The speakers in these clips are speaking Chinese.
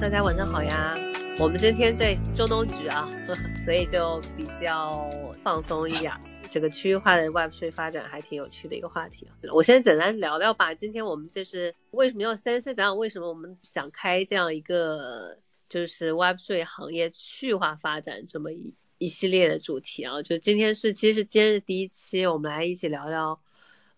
大家晚上好呀！我们今天在中东局啊，所以就比较放松一点。这个区域化的 Web 3发展还挺有趣的一个话题。我先简单聊聊吧。今天我们就是为什么要先先讲讲为什么我们想开这样一个就是 Web 3行业区域化发展这么一一系列的主题啊。就今天是其实今日第一期，我们来一起聊聊。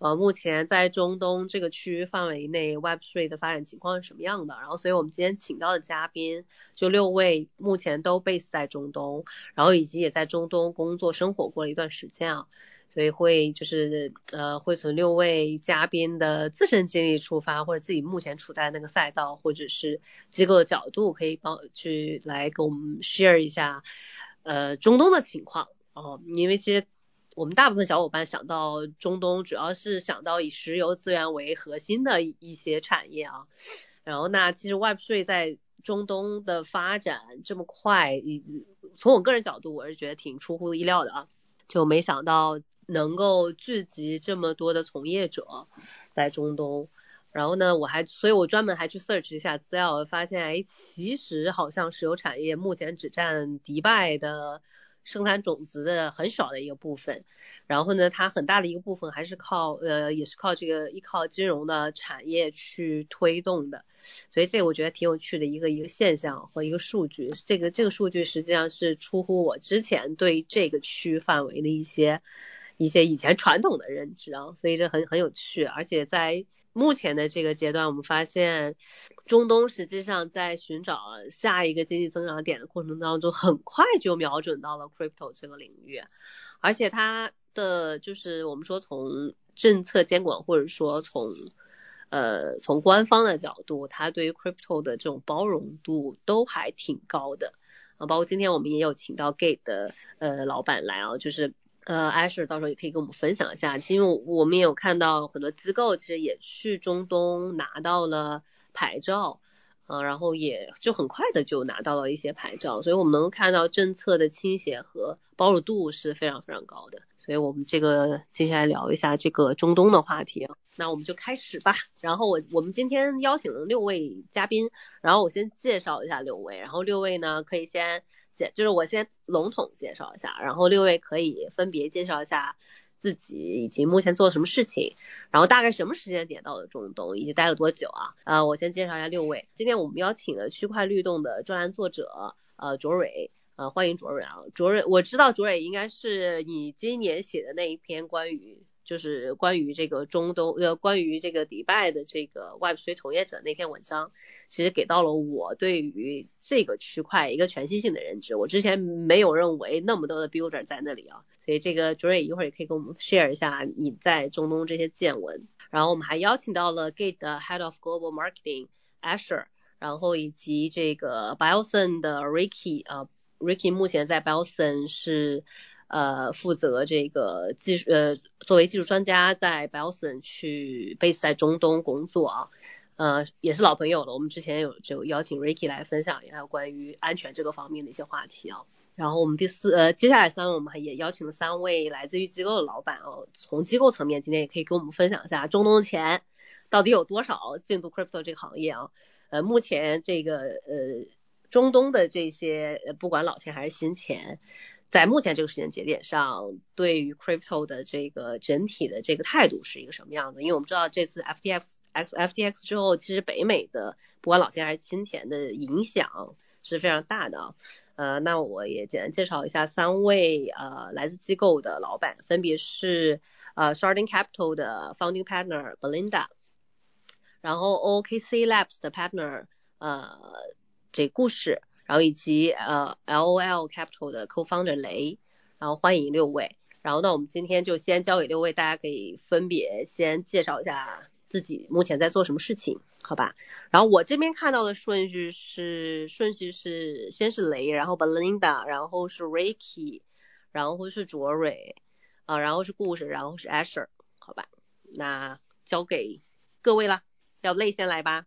呃，目前在中东这个区域范围内，Web3 的发展情况是什么样的？然后，所以我们今天请到的嘉宾就六位，目前都 base 在中东，然后以及也在中东工作生活过了一段时间啊，所以会就是呃，会从六位嘉宾的自身经历出发，或者自己目前处在那个赛道，或者是机构的角度，可以帮去来跟我们 share 一下呃中东的情况哦，因为其实。我们大部分小伙伴想到中东，主要是想到以石油资源为核心的一些产业啊。然后那其实 Web3 在中东的发展这么快，从我个人角度，我是觉得挺出乎意料的啊。就没想到能够聚集这么多的从业者在中东。然后呢，我还，所以我专门还去 search 一下资料，发现哎，其实好像石油产业目前只占迪拜的。生产种子的很少的一个部分，然后呢，它很大的一个部分还是靠呃，也是靠这个依靠金融的产业去推动的，所以这我觉得挺有趣的一个一个现象和一个数据。这个这个数据实际上是出乎我之前对这个区域范围的一些一些以前传统的认知啊，所以这很很有趣，而且在。目前的这个阶段，我们发现中东实际上在寻找下一个经济增长点的过程当中，很快就瞄准到了 crypto 这个领域，而且它的就是我们说从政策监管或者说从呃从官方的角度，它对于 crypto 的这种包容度都还挺高的啊，包括今天我们也有请到 Gate 的呃老板来啊，就是。呃，Asher 到时候也可以跟我们分享一下，因为我们也有看到很多机构其实也去中东拿到了牌照，呃，然后也就很快的就拿到了一些牌照，所以我们能看到政策的倾斜和包容度是非常非常高的。所以我们这个接下来聊一下这个中东的话题，那我们就开始吧。然后我我们今天邀请了六位嘉宾，然后我先介绍一下六位，然后六位呢可以先。介就是我先笼统介绍一下，然后六位可以分别介绍一下自己以及目前做了什么事情，然后大概什么时间点到了中东，以及待了多久啊？呃，我先介绍一下六位。今天我们邀请了区块律动的专栏作者呃卓蕊，呃欢迎卓蕊啊，卓蕊我知道卓蕊应该是你今年写的那一篇关于。就是关于这个中东呃，关于这个迪拜的这个 Web3 从业者那篇文章，其实给到了我对于这个区块一个全新性的认知。我之前没有认为那么多的 Builder 在那里啊，所以这个 j o y 一会儿也可以跟我们 share 一下你在中东这些见闻。然后我们还邀请到了 Gate 的 Head of Global Marketing Asher，然后以及这个 b i o s o n 的 Ricky 啊，Ricky 目前在 b i o s o n 是。呃，负责这个技术，呃，作为技术专家在 b e l s o n 去 base 在中东工作啊，呃，也是老朋友了。我们之前有就邀请 Ricky 来分享一下关于安全这个方面的一些话题啊。然后我们第四，呃，接下来三位我们也邀请了三位来自于机构的老板哦，从机构层面今天也可以跟我们分享一下中东的钱到底有多少进入 crypto 这个行业啊。呃，目前这个呃中东的这些不管老钱还是新钱。在目前这个时间节点上，对于 crypto 的这个整体的这个态度是一个什么样子？因为我们知道这次 FTX X FTX 之后，其实北美的不管老钱还是新田的影响是非常大的。呃，那我也简单介绍一下三位呃来自机构的老板，分别是呃 Sharding Capital 的 Founding Partner Belinda，然后 OKC Labs 的 Partner 呃这故事。然后以及呃 LOL Capital 的 Co-founder 雷，然后欢迎六位。然后那我们今天就先交给六位，大家可以分别先介绍一下自己目前在做什么事情，好吧？然后我这边看到的顺序是顺序是先是雷，然后 Belinda，然后是 Ricky，然后是卓蕊，啊，然后是故事，然后是 Asher，好吧？那交给各位了，要雷先来吧，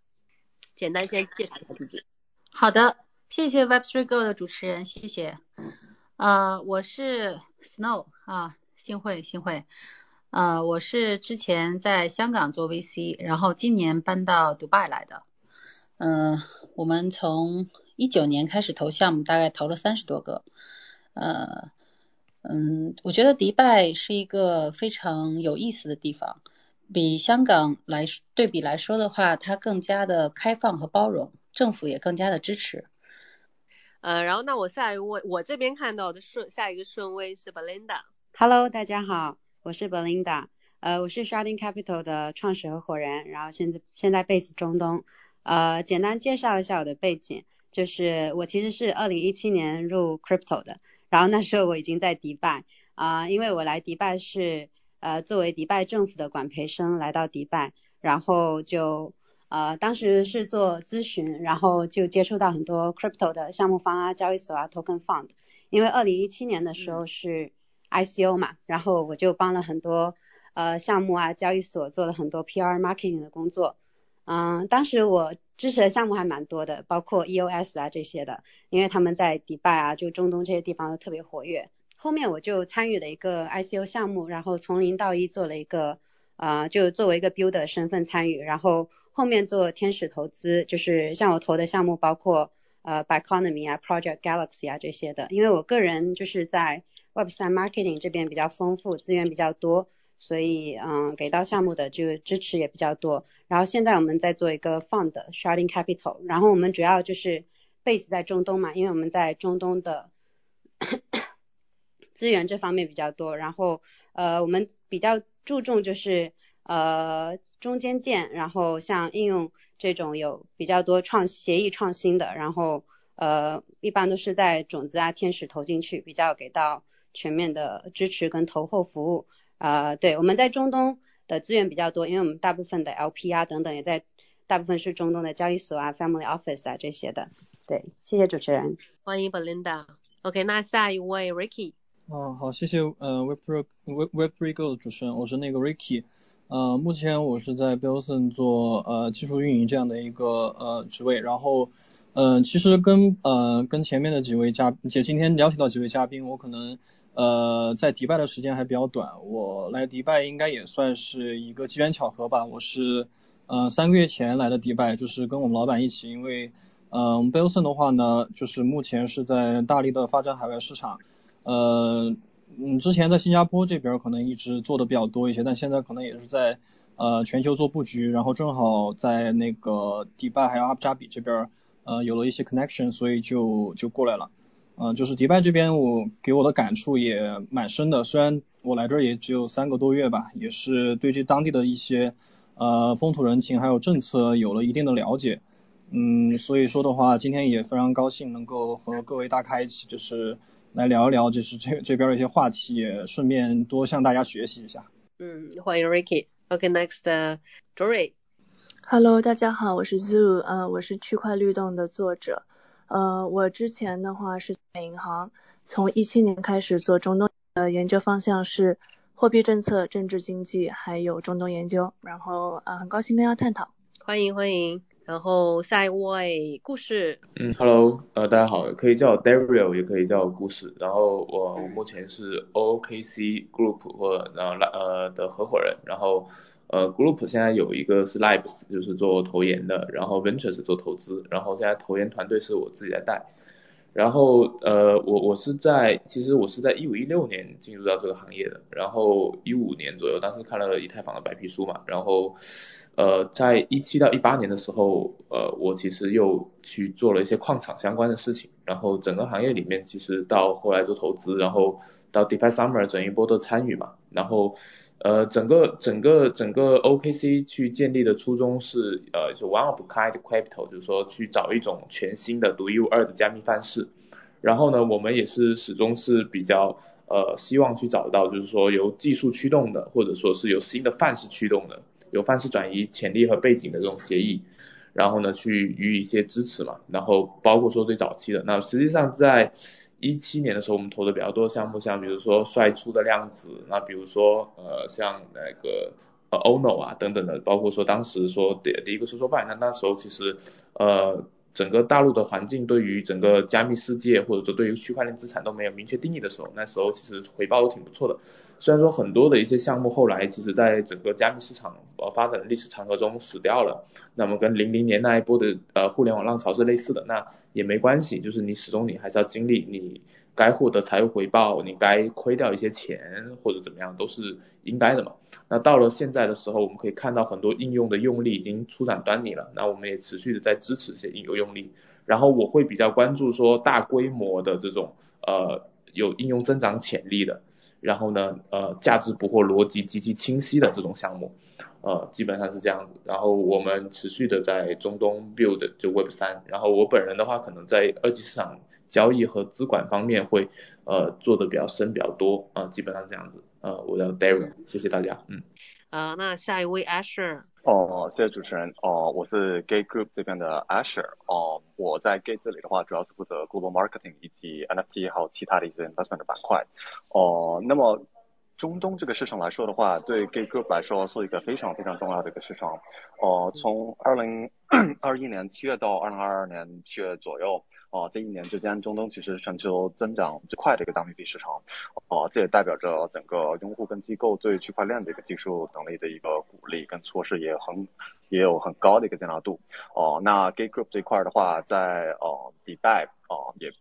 简单先介绍一下自己。好的。谢谢 Web3 Go 的主持人，谢谢。呃，我是 Snow 啊，幸会幸会。呃，我是之前在香港做 VC，然后今年搬到迪拜来的。嗯，我们从一九年开始投项目，大概投了三十多个。呃，嗯，我觉得迪拜是一个非常有意思的地方，比香港来对比来说的话，它更加的开放和包容，政府也更加的支持。呃，然后那我下一位，我这边看到的顺下一个顺位是 Belinda。Hello，大家好，我是 Belinda，呃，我是 Sharding Capital 的创始合伙人，然后现在现在 base 中东。呃，简单介绍一下我的背景，就是我其实是二零一七年入 crypto 的，然后那时候我已经在迪拜啊，因为我来迪拜是呃作为迪拜政府的管培生来到迪拜，然后就。呃，当时是做咨询，然后就接触到很多 crypto 的项目方啊、交易所啊、token fund。因为二零一七年的时候是 ICO 嘛，然后我就帮了很多呃项目啊、交易所做了很多 PR marketing 的工作。嗯，当时我支持的项目还蛮多的，包括 EOS 啊这些的，因为他们在迪拜啊、就中东这些地方都特别活跃。后面我就参与了一个 ICO 项目，然后从零到一做了一个啊，就作为一个 builder 身份参与，然后。后面做天使投资，就是像我投的项目，包括呃 b y Economy 啊、Project Galaxy 啊这些的。因为我个人就是在 Web3 Marketing 这边比较丰富，资源比较多，所以嗯，给到项目的就支持也比较多。然后现在我们在做一个 Fund Sharding Capital，然后我们主要就是 base 在中东嘛，因为我们在中东的资源这方面比较多。然后呃，我们比较注重就是呃。中间件，然后像应用这种有比较多创协议创新的，然后呃一般都是在种子啊天使投进去，比较给到全面的支持跟投后服务啊。对，我们在中东的资源比较多，因为我们大部分的 LP 啊等等也在，大部分是中东的交易所啊 Family Office 啊这些的。对，谢谢主持人，欢迎 Belinda。OK，那下一位 Ricky。哦，好，谢谢呃 Web3 Web Web3 Go 的主持人，我是那个 Ricky。呃，目前我是在 Billson 做呃技术运营这样的一个呃职位，然后呃其实跟呃跟前面的几位嘉，且今天了解到几位嘉宾，我可能呃在迪拜的时间还比较短，我来迪拜应该也算是一个机缘巧合吧，我是呃三个月前来的迪拜，就是跟我们老板一起，因为呃 Billson 的话呢，就是目前是在大力的发展海外市场，呃。嗯，之前在新加坡这边可能一直做的比较多一些，但现在可能也是在呃全球做布局，然后正好在那个迪拜还有阿布扎比这边呃有了一些 connection，所以就就过来了。嗯，就是迪拜这边我给我的感触也蛮深的，虽然我来这儿也只有三个多月吧，也是对这当地的一些呃风土人情还有政策有了一定的了解。嗯，所以说的话，今天也非常高兴能够和各位大咖一起就是。来聊一聊，就是这这边的一些话题，也顺便多向大家学习一下。嗯，欢迎 Ricky。OK，next，Jory。Hello，大家好，我是 Zoo，呃，我是区块律动的作者。呃，我之前的话是在银行，从一七年开始做中东，呃，研究方向是货币政策、政治经济，还有中东研究。然后，呃，很高兴跟大家探讨。欢迎欢迎。然后下一位故事，嗯，Hello，呃，大家好，可以叫我 Dario，也可以叫我故事。然后我我目前是 OKC Group 或然后呃的合伙人。然后呃 Group 现在有一个是 Labs，就是做投研的，然后 Venture 是做投资，然后现在投研团队是我自己在带。然后呃我我是在其实我是在一五一六年进入到这个行业的，然后一五年左右，当时看了以太坊的白皮书嘛，然后。呃，在一七到一八年的时候，呃，我其实又去做了一些矿场相关的事情，然后整个行业里面，其实到后来做投资，然后到 DeFi Summer 整一波的参与嘛，然后呃，整个整个整个 OKC 去建立的初衷是，呃，就 One of Kind Capital，就是说去找一种全新的独一无二的加密范式，然后呢，我们也是始终是比较呃希望去找到，就是说由技术驱动的，或者说是由新的范式驱动的。有范式转移潜力和背景的这种协议，然后呢去予以一些支持嘛，然后包括说最早期的，那实际上在一七年的时候，我们投的比较多的项目，像比如说帅出的量子，那比如说呃像那个呃欧诺啊等等的，包括说当时说的第一个说说办，那那时候其实呃整个大陆的环境对于整个加密世界或者说对于区块链资产都没有明确定义的时候，那时候其实回报都挺不错的。虽然说很多的一些项目后来其实在整个加密市场呃发展的历史长河中死掉了，那么跟零零年那一波的呃互联网浪潮是类似的，那也没关系，就是你始终你还是要经历你。该获得财务回报，你该亏掉一些钱或者怎么样都是应该的嘛。那到了现在的时候，我们可以看到很多应用的用力已经初展端倪了。那我们也持续的在支持这些应用用力。然后我会比较关注说大规模的这种呃有应用增长潜力的，然后呢呃价值捕获逻辑极其清晰的这种项目，呃基本上是这样子。然后我们持续的在中东 build 就 Web 三。然后我本人的话可能在二级市场。交易和资管方面会呃做的比较深比较多啊，基本上这样子。呃，我叫 Darren，谢谢大家。嗯。啊，那下一位 Asher。哦，谢谢主持人。哦，我是 Gate Group 这边的 Asher。哦，我在 Gate 这里的话，主要是负责 Global Marketing 以及 NFT 还有其他的一些 investment 的板块。哦，那么中东这个市场来说的话，对 Gate Group 来说是一个非常非常重要的一个市场。哦，从二零二一年七月到二零二二年七月左右。哦，这一年之间，中东其实全球增长最快的一个加密币市场。哦，这也代表着整个用户跟机构对区块链的一个技术能力的一个鼓励跟措施也很也有很高的一个接纳度。哦，那 Gate Group 这块的话，在呃迪拜哦也。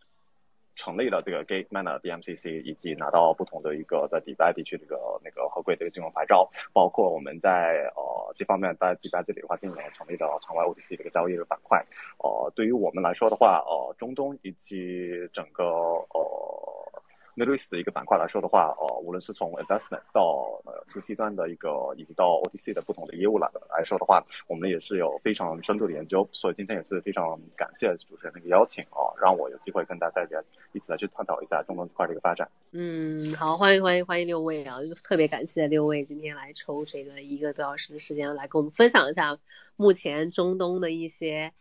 成立了这个 Gate Mana DMCC，以及拿到不同的一个在迪拜地区这个那个合规的一个金融牌照，包括我们在呃这方面在迪拜这里的话，今年成立了场外 OTC 这个交易的板块。呃，对于我们来说的话，呃，中东以及整个呃。Middle East 的一个板块来说的话，呃，无论是从 investment 到呃 to C 端的一个，以及到 OTC 的不同的业务来来说的话，我们也是有非常深度的研究，所以今天也是非常感谢主持人的一个邀请啊，让我有机会跟大家一起来去探讨一下中东这块的一个发展。嗯，好，欢迎欢迎欢迎六位啊，就特别感谢六位今天来抽这个一个多小时的时间来跟我们分享一下目前中东的一些。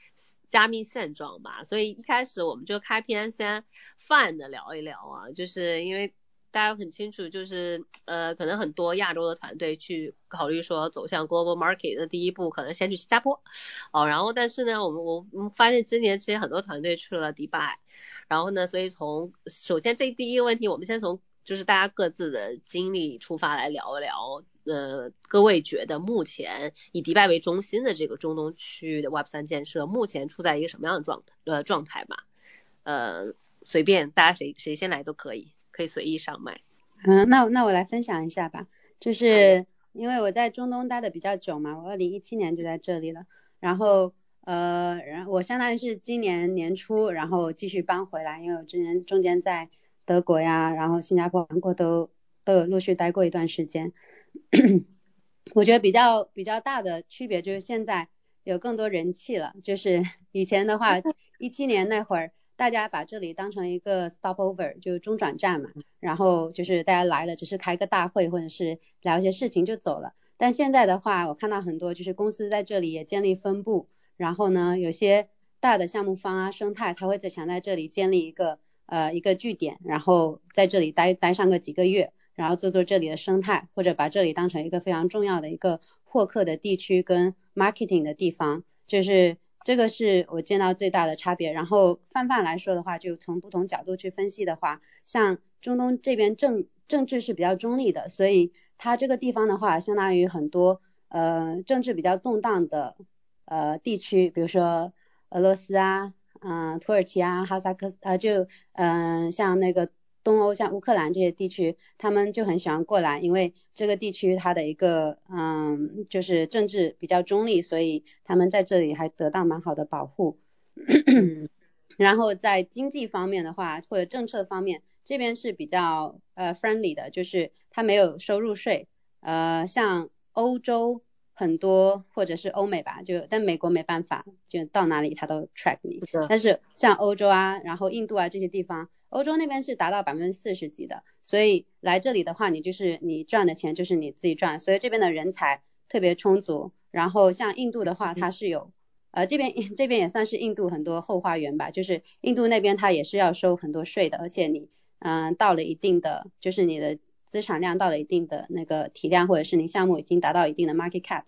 加密现状吧，所以一开始我们就开篇先泛的聊一聊啊，就是因为大家很清楚，就是呃可能很多亚洲的团队去考虑说走向 global market 的第一步，可能先去新加坡，哦，然后但是呢，我们我们发现今年其实很多团队去了迪拜，然后呢，所以从首先这第一个问题，我们先从就是大家各自的经历出发来聊一聊。呃，各位觉得目前以迪拜为中心的这个中东区域的 Web 三建设，目前处在一个什么样的状态？呃，状态吧？呃，随便大家谁谁先来都可以，可以随意上麦。嗯，那那我来分享一下吧，就是因为我在中东待的比较久嘛，我二零一七年就在这里了，然后呃，然我相当于是今年年初，然后继续搬回来，因为我之前中间在德国呀，然后新加坡、韩国都都有陆续待过一段时间。我觉得比较比较大的区别就是现在有更多人气了，就是 以前的话，一七年那会儿，大家把这里当成一个 stopover，就中转站嘛，然后就是大家来了，只是开个大会或者是聊一些事情就走了。但现在的话，我看到很多就是公司在这里也建立分部，然后呢，有些大的项目方啊、生态，他会在想在这里建立一个呃一个据点，然后在这里待待上个几个月。然后做做这里的生态，或者把这里当成一个非常重要的一个获客的地区跟 marketing 的地方，就是这个是我见到最大的差别。然后泛泛来说的话，就从不同角度去分析的话，像中东这边政政治是比较中立的，所以它这个地方的话，相当于很多呃政治比较动荡的呃地区，比如说俄罗斯啊，嗯，土耳其啊，哈萨克呃就嗯像那个。东欧像乌克兰这些地区，他们就很喜欢过来，因为这个地区它的一个嗯，就是政治比较中立，所以他们在这里还得到蛮好的保护。然后在经济方面的话，或者政策方面，这边是比较呃 friendly 的，就是它没有收入税。呃，像欧洲很多或者是欧美吧，就但美国没办法，就到哪里他都 track 你。但是像欧洲啊，然后印度啊这些地方。欧洲那边是达到百分之四十几的，所以来这里的话，你就是你赚的钱就是你自己赚，所以这边的人才特别充足。然后像印度的话，它是有，呃，这边 这边也算是印度很多后花园吧，就是印度那边它也是要收很多税的，而且你，嗯，到了一定的，就是你的资产量到了一定的那个体量，或者是你项目已经达到一定的 market cap，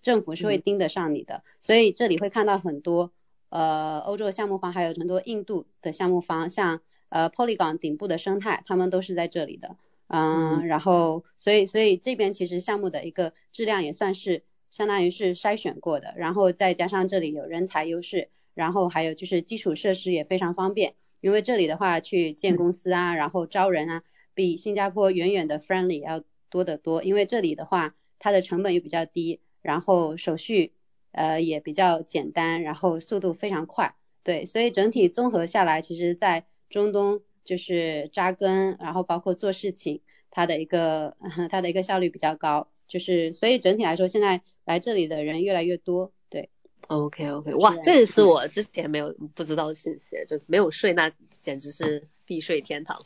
政府是会盯得上你的，所以这里会看到很多。呃欧洲的项目方，还有很多印度的项目方，像呃 Polygon 顶部的生态，他们都是在这里的。嗯，然后所以所以这边其实项目的一个质量也算是相当于是筛选过的，然后再加上这里有人才优势，然后还有就是基础设施也非常方便，因为这里的话去建公司啊，然后招人啊，比新加坡远远的 friendly 要多得多，因为这里的话它的成本又比较低，然后手续呃也比较简单，然后速度非常快，对，所以整体综合下来，其实在中东。就是扎根，然后包括做事情，它的一个 它的一个效率比较高，就是所以整体来说，现在来这里的人越来越多。对，OK OK，哇，这也是我之前没有不知道的信息，就没有税，那简直是避税天堂。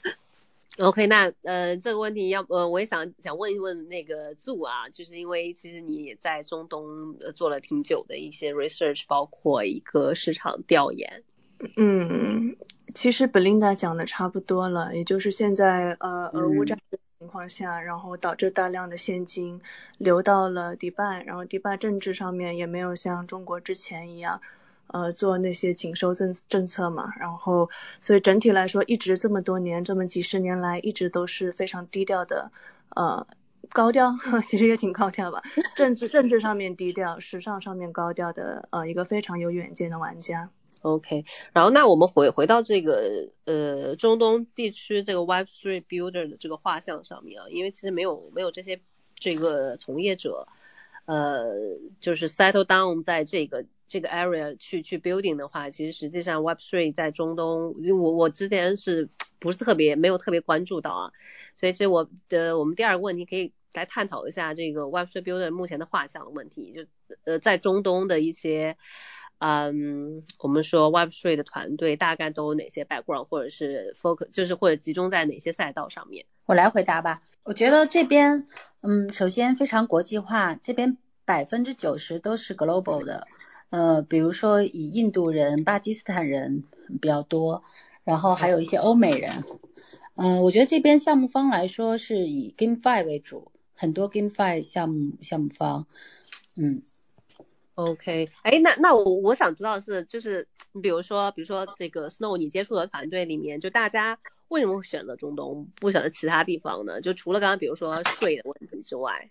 OK，那呃这个问题要呃我也想想问一问那个祝啊，就是因为其实你也在中东呃做了挺久的一些 research，包括一个市场调研。嗯，其实 Belinda 讲的差不多了，也就是现在呃俄乌战争情况下，然后导致大量的现金流到了迪拜，然后迪拜政治上面也没有像中国之前一样呃做那些紧收政政策嘛，然后所以整体来说一直这么多年这么几十年来一直都是非常低调的呃高调，其实也挺高调吧，政治政治上面低调，时尚上面高调的呃一个非常有远见的玩家。OK，然后那我们回回到这个呃中东地区这个 Web3 Builder 的这个画像上面啊，因为其实没有没有这些这个从业者，呃，就是 settle down 在这个这个 area 去去 building 的话，其实实际上 Web3 在中东，我我之前是不是特别没有特别关注到啊，所以其实我的我们第二个问题可以来探讨一下这个 Web3 Builder 目前的画像的问题，就呃在中东的一些。嗯，我们说 Web3 的团队大概都有哪些 background，或者是 focus，就是或者集中在哪些赛道上面？我来回答吧。我觉得这边，嗯，首先非常国际化，这边百分之九十都是 global 的，呃，比如说以印度人、巴基斯坦人比较多，然后还有一些欧美人。嗯，我觉得这边项目方来说是以 GameFi 为主，很多 GameFi 项目项目方，嗯。OK，哎，那那我我想知道是就是，你比如说比如说这个 Snow，你接触的团队里面，就大家为什么会选择中东，不选择其他地方呢？就除了刚刚比如说税的问题之外，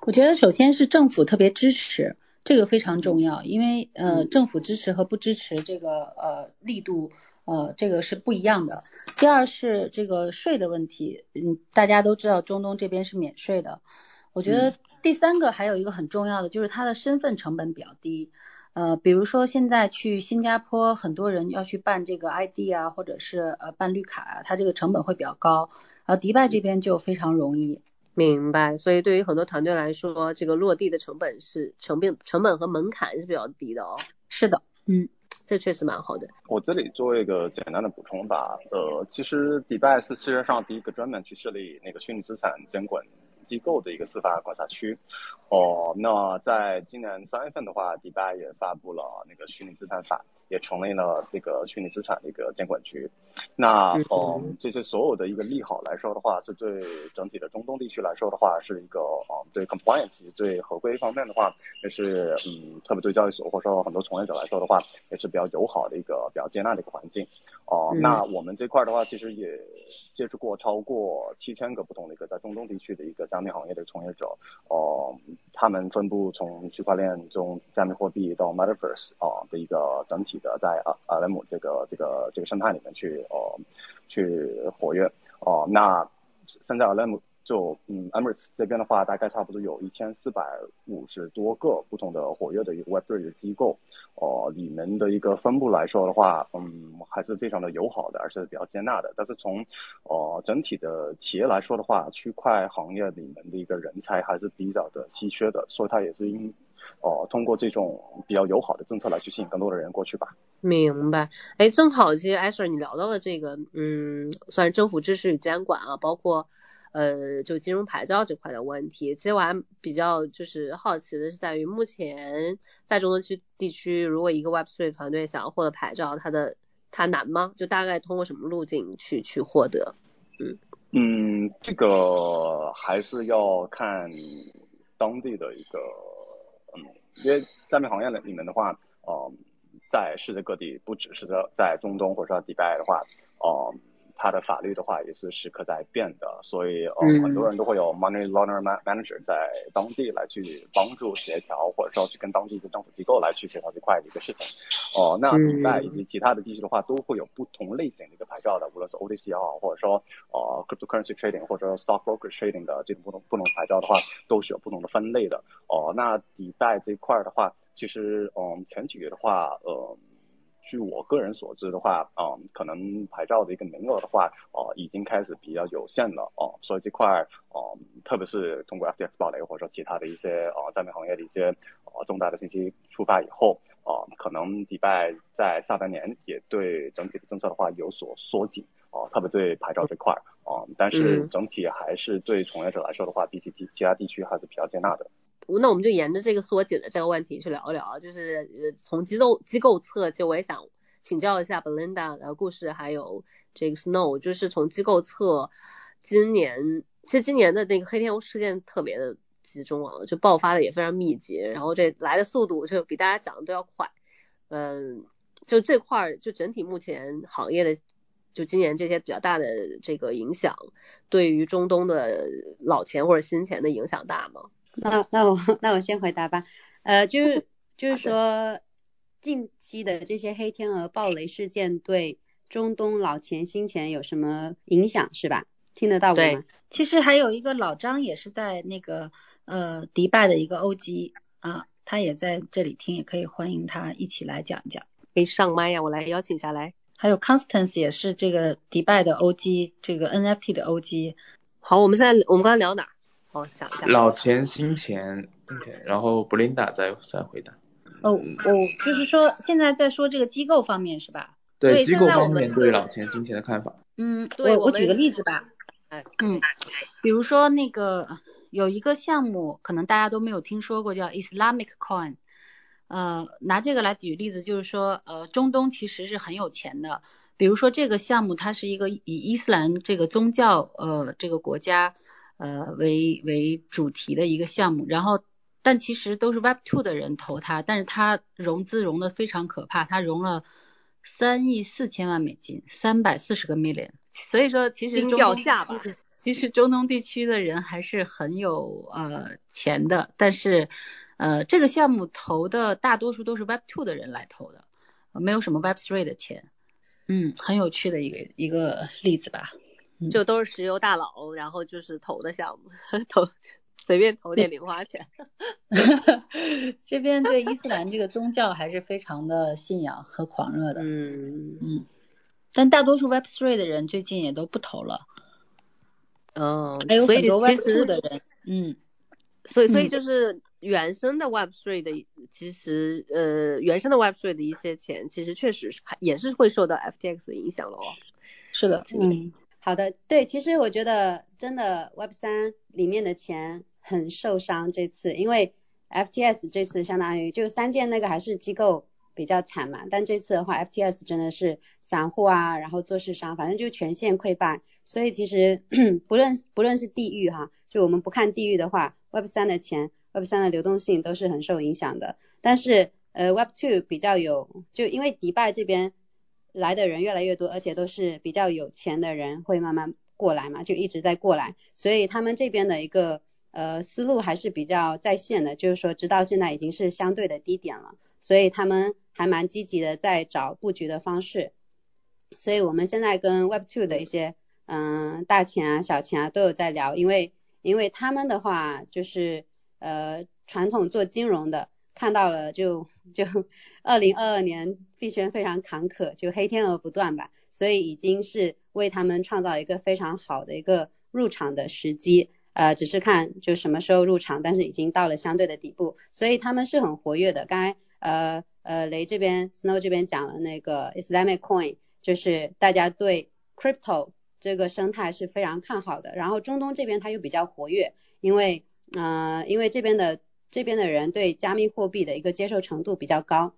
我觉得首先是政府特别支持，这个非常重要，因为呃政府支持和不支持这个呃力度呃这个是不一样的。第二是这个税的问题，嗯，大家都知道中东这边是免税的，我觉得。第三个还有一个很重要的就是它的身份成本比较低，呃，比如说现在去新加坡，很多人要去办这个 ID 啊，或者是呃办绿卡啊，它这个成本会比较高，然后迪拜这边就非常容易。明白，所以对于很多团队来说，这个落地的成本是成本成本和门槛是比较低的哦。是的，嗯，这确实蛮好的。我这里做一个简单的补充吧，呃，其实迪拜是世界上第一个专门去设立那个虚拟资产监管。机构的一个司法管辖区，哦，那在今年三月份的话，迪拜也发布了那个虚拟资产法，也成立了这个虚拟资产的一个监管局。那嗯，这些所有的一个利好来说的话，是对整体的中东地区来说的话，是一个嗯，对 compliance 对合规方面的话，也是嗯，特别对交易所或者说很多从业者来说的话，也是比较友好的一个比较接纳的一个环境。哦，那我们这块的话，其实也接触过超过七千个不同的一个在中东地区的一个加密行业的从业者，哦，他们分布从区块链中加密货币到 Metaverse 啊的一个整体的在啊 LM 这个这个这个生态里面去哦去活跃哦，那现在 LM。就嗯，Emirates 这边的话，大概差不多有一千四百五十多个不同的活跃的一个 Web3 的机构，哦，里面的一个分布来说的话，嗯，还是非常的友好的，而且比较接纳的。但是从哦整体的企业来说的话，区块行业里面的一个人才还是比较的稀缺的，所以它也是因哦通过这种比较友好的政策来去吸引更多的人过去吧。明白，哎，正好其实艾 Sir 你聊到的这个，嗯，算是政府支持与监管啊，包括。呃，就金融牌照这块的问题，其实我还比较就是好奇的是在于，目前在中东区地区，如果一个 Web3 团队想要获得牌照，它的它难吗？就大概通过什么路径去去获得？嗯嗯，这个还是要看当地的一个，嗯，因为加密行业里面的话。嗯，在世界各地，不只是在在中东或者说迪拜的话，嗯。它的法律的话也是时刻在变的，所以呃很多人都会有 money laundering manager 在当地来去帮助协调，或者说去跟当地的政府机构来去协调这块的一个事情。哦，那迪拜以及其他的地区的话，都会有不同类型的一个牌照的，无论是 OTC 也好，或者说呃 cryptocurrency trading 或者说 stock broker trading 的这种不同不同牌照的话，都是有不同的分类的。哦，那迪拜这一块的话，其实嗯前几个月的话，呃。据我个人所知的话，嗯，可能牌照的一个名额的话，哦，已经开始比较有限了，哦，所以这块，哦，特别是通过 FTX 暴雷或者说其他的一些，呃，加密行业的一些，呃，重大的信息出发以后，哦，可能迪拜在下半年也对整体的政策的话有所缩紧，哦，特别对牌照这块，哦，但是整体还是对从业者来说的话，比起其其他地区还是比较接纳的。那我们就沿着这个缩紧的这个问题去聊一聊，就是呃从机构机构侧，其实我也想请教一下 Belinda 的故事，还有这个 Snow，就是从机构侧，今年其实今年的那个黑天鹅事件特别的集中啊，就爆发的也非常密集，然后这来的速度就比大家讲的都要快，嗯，就这块儿就整体目前行业的就今年这些比较大的这个影响，对于中东的老钱或者新钱的影响大吗？那那我 那我先回答吧，呃，就是就是说近期的这些黑天鹅暴雷事件对中东老钱新钱有什么影响是吧？听得到我吗？其实还有一个老张也是在那个呃迪拜的一个 OG 啊，他也在这里听，也可以欢迎他一起来讲一讲。可以上麦呀，我来邀请下来。还有 Constance 也是这个迪拜的 OG，这个 NFT 的 OG。好，我们现在我们刚才聊哪？哦，想一下。老钱、新钱，OK，然后 Belinda 再再回答。哦，我就是说，现在在说这个机构方面是吧？对，机构方面对老钱、新钱的看法。嗯，我我举个例子吧。嗯，比如说那个有一个项目，可能大家都没有听说过，叫 Islamic Coin。呃，拿这个来举例子，就是说，呃，中东其实是很有钱的。比如说这个项目，它是一个以伊斯兰这个宗教，呃，这个国家。呃，为为主题的一个项目，然后但其实都是 Web Two 的人投它，但是它融资融的非常可怕，它融了三亿四千万美金，三百四十个 million，所以说其实中东其实中东地区的人还是很有呃钱的，但是呃这个项目投的大多数都是 Web Two 的人来投的，没有什么 Web Three 的钱，嗯，很有趣的一个一个例子吧。就都是石油大佬，然后就是投的项目，投随便投点零花钱。这边对伊斯兰这个宗教还是非常的信仰和狂热的。嗯嗯。但大多数 Web Three 的人最近也都不投了。嗯。还有很多 Web Two 的人。嗯。所以所以就是原生的 Web Three 的，其实呃原生的 Web Three 的一些钱，其实确实是也是会受到 FTX 的影响了哦。是的。嗯。好的，对，其实我觉得真的 Web 三里面的钱很受伤这次，因为 FTS 这次相当于就三件那个还是机构比较惨嘛，但这次的话 FTS 真的是散户啊，然后做市商，反正就全线溃败，所以其实 不论不论是地域哈，就我们不看地域的话，Web 三的钱，Web 三的流动性都是很受影响的，但是呃 Web two 比较有，就因为迪拜这边。来的人越来越多，而且都是比较有钱的人会慢慢过来嘛，就一直在过来，所以他们这边的一个呃思路还是比较在线的，就是说直到现在已经是相对的低点了，所以他们还蛮积极的在找布局的方式，所以我们现在跟 Web Two 的一些嗯大钱啊小钱啊都有在聊，因为因为他们的话就是呃传统做金融的。看到了，就就二零二二年币圈非常坎坷，就黑天鹅不断吧，所以已经是为他们创造一个非常好的一个入场的时机，呃，只是看就什么时候入场，但是已经到了相对的底部，所以他们是很活跃的。刚才呃呃雷这边 Snow 这边讲了那个 Islamic Coin，就是大家对 Crypto 这个生态是非常看好的，然后中东这边它又比较活跃，因为呃因为这边的。这边的人对加密货币的一个接受程度比较高，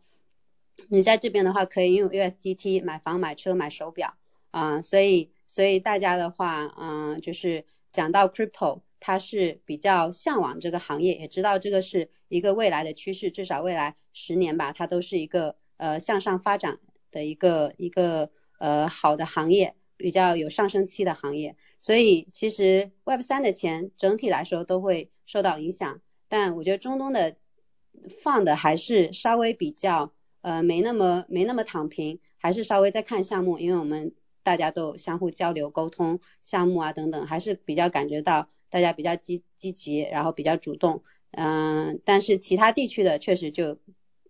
你在这边的话可以用 USDT 买房、买车、买手表啊，所以所以大家的话，嗯，就是讲到 crypto，它是比较向往这个行业，也知道这个是一个未来的趋势，至少未来十年吧，它都是一个呃向上发展的一个一个呃好的行业，比较有上升期的行业。所以其实 Web 三的钱整体来说都会受到影响，但我觉得中东的放的还是稍微比较呃没那么没那么躺平，还是稍微在看项目，因为我们大家都相互交流沟通项目啊等等，还是比较感觉到大家比较积积极，然后比较主动，嗯，但是其他地区的确实就。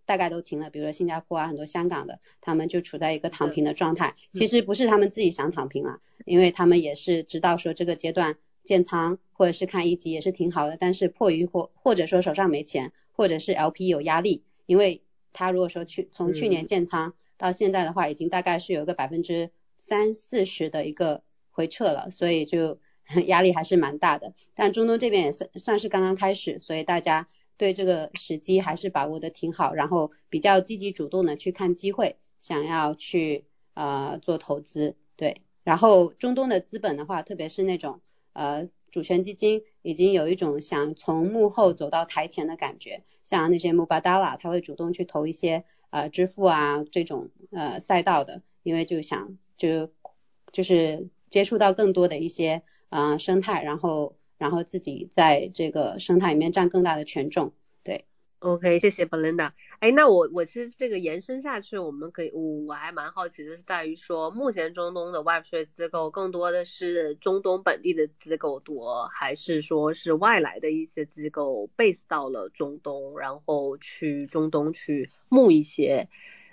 大概都停了，比如说新加坡啊，很多香港的，他们就处在一个躺平的状态。其实不是他们自己想躺平了，因为他们也是知道说这个阶段建仓或者是看一级也是挺好的，但是迫于或或者说手上没钱，或者是 LP 有压力，因为他如果说去从去年建仓到现在的话，已经大概是有个百分之三四十的一个回撤了，所以就 压力还是蛮大的。但中东这边也算算是刚刚开始，所以大家。对这个时机还是把握的挺好，然后比较积极主动的去看机会，想要去呃做投资，对。然后中东的资本的话，特别是那种呃主权基金，已经有一种想从幕后走到台前的感觉，像那些穆巴达拉他会主动去投一些呃支付啊这种呃赛道的，因为就想就就是接触到更多的一些啊生态，然后。然后自己在这个生态里面占更大的权重，对。，OK，谢谢 Belinda。哎，那我我其实这个延伸下去，我们可以，我我还蛮好奇的是在于说，目前中东的 Web3 机构更多的是中东本地的机构多，还是说是外来的一些机构 base 到了中东，然后去中东去募一些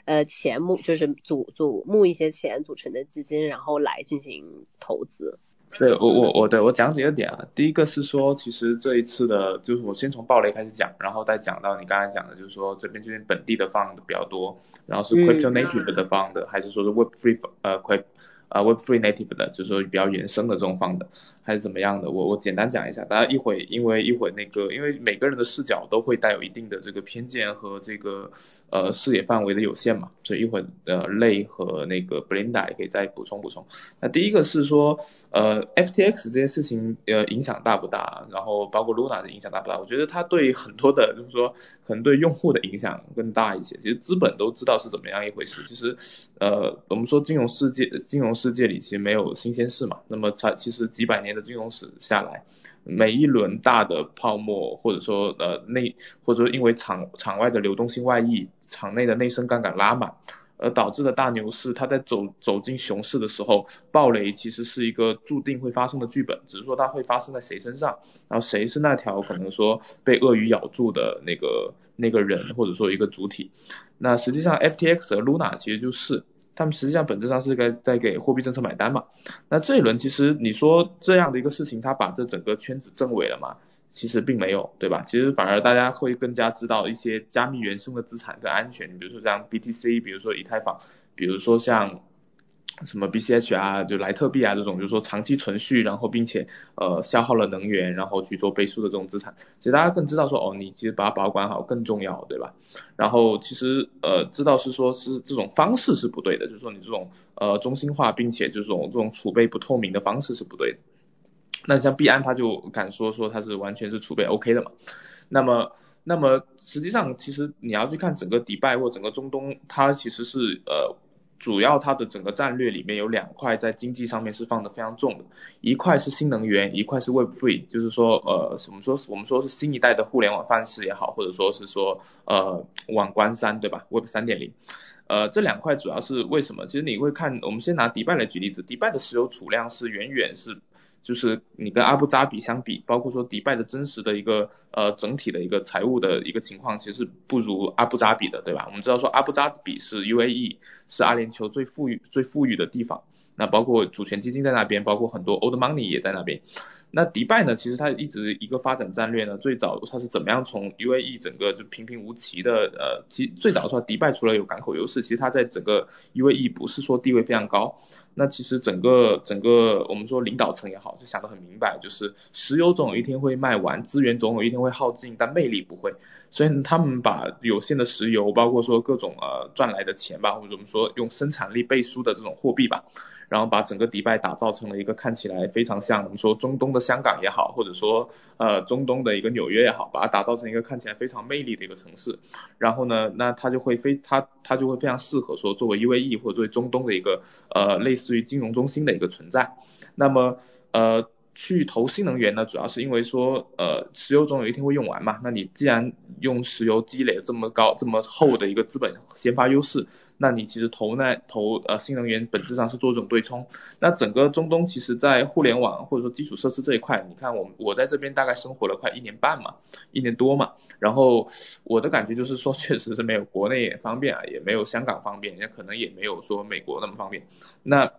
呃钱募，就是组组募一些钱组成的基金，然后来进行投资。对我我我对我讲几个点啊，第一个是说，其实这一次的，就是我先从暴雷开始讲，然后再讲到你刚才讲的，就是说这边这边本地的 fund 比较多，然后是 crypto native 的 fund，还是说是 web free 呃 crypto 啊，Web Free Native 的，就是说比较原生的这种放的，还是怎么样的？我我简单讲一下，大家一会因为一会那个，因为每个人的视角都会带有一定的这个偏见和这个呃视野范围的有限嘛，所以一会呃类和那个 Blinda 也可以再补充补充。那第一个是说呃 FTX 这件事情呃影响大不大？然后包括 Luna 的影响大不大？我觉得它对很多的，就是说可能对用户的影响更大一些。其实资本都知道是怎么样一回事。其实呃我们说金融世界金融。世界里其实没有新鲜事嘛，那么它其实几百年的金融史下来，每一轮大的泡沫或者说呃内或者说因为场场外的流动性外溢，场内的内生杠杆拉满，而导致的大牛市，它在走走进熊市的时候，暴雷其实是一个注定会发生的剧本，只是说它会发生在谁身上，然后谁是那条可能说被鳄鱼咬住的那个那个人或者说一个主体，那实际上 FTX 和 Luna 其实就是。他们实际上本质上是该在给货币政策买单嘛？那这一轮其实你说这样的一个事情，他把这整个圈子证伪了嘛？其实并没有，对吧？其实反而大家会更加知道一些加密原生的资产的安全，比如说像 BTC，比如说以太坊，比如说像。什么 BCH 啊，就莱特币啊这种，就是说长期存续，然后并且呃消耗了能源，然后去做背书的这种资产，其实大家更知道说哦，你其实把它保管好更重要，对吧？然后其实呃知道是说是这种方式是不对的，就是说你这种呃中心化并且这种这种储备不透明的方式是不对的。那像币安他就敢说说它是完全是储备 OK 的嘛？那么那么实际上其实你要去看整个迪拜或整个中东，它其实是呃。主要它的整个战略里面有两块在经济上面是放的非常重的，一块是新能源，一块是 Web Three，就是说呃，什么说我们说是新一代的互联网范式也好，或者说是说呃网关三对吧？Web 三点零，呃这两块主要是为什么？其实你会看，我们先拿迪拜来举例子，迪拜的石油储量是远远是。就是你跟阿布扎比相比，包括说迪拜的真实的一个呃整体的一个财务的一个情况，其实不如阿布扎比的，对吧？我们知道说阿布扎比是 UAE，是阿联酋最富裕最富裕的地方，那包括主权基金在那边，包括很多 old money 也在那边。那迪拜呢，其实它一直一个发展战略呢，最早它是怎么样从 UAE 整个就平平无奇的呃，其最早说迪拜除了有港口优势，其实它在整个 UAE 不是说地位非常高。那其实整个整个我们说领导层也好，是想得很明白，就是石油总有一天会卖完，资源总有一天会耗尽，但魅力不会。所以他们把有限的石油，包括说各种呃赚来的钱吧，或者我们说用生产力背书的这种货币吧，然后把整个迪拜打造成了一个看起来非常像我们说中东的香港也好，或者说呃中东的一个纽约也好，把它打造成一个看起来非常魅力的一个城市。然后呢，那它就会非它它就会非常适合说作为 UAE 或者作为中东的一个呃类似对于金融中心的一个存在。那么呃。去投新能源呢，主要是因为说，呃，石油总有一天会用完嘛。那你既然用石油积累了这么高、这么厚的一个资本先发优势，那你其实投那投呃新能源本质上是做这种对冲。那整个中东其实在互联网或者说基础设施这一块，你看我我在这边大概生活了快一年半嘛，一年多嘛。然后我的感觉就是说，确实是没有国内也方便啊，也没有香港方便，也可能也没有说美国那么方便。那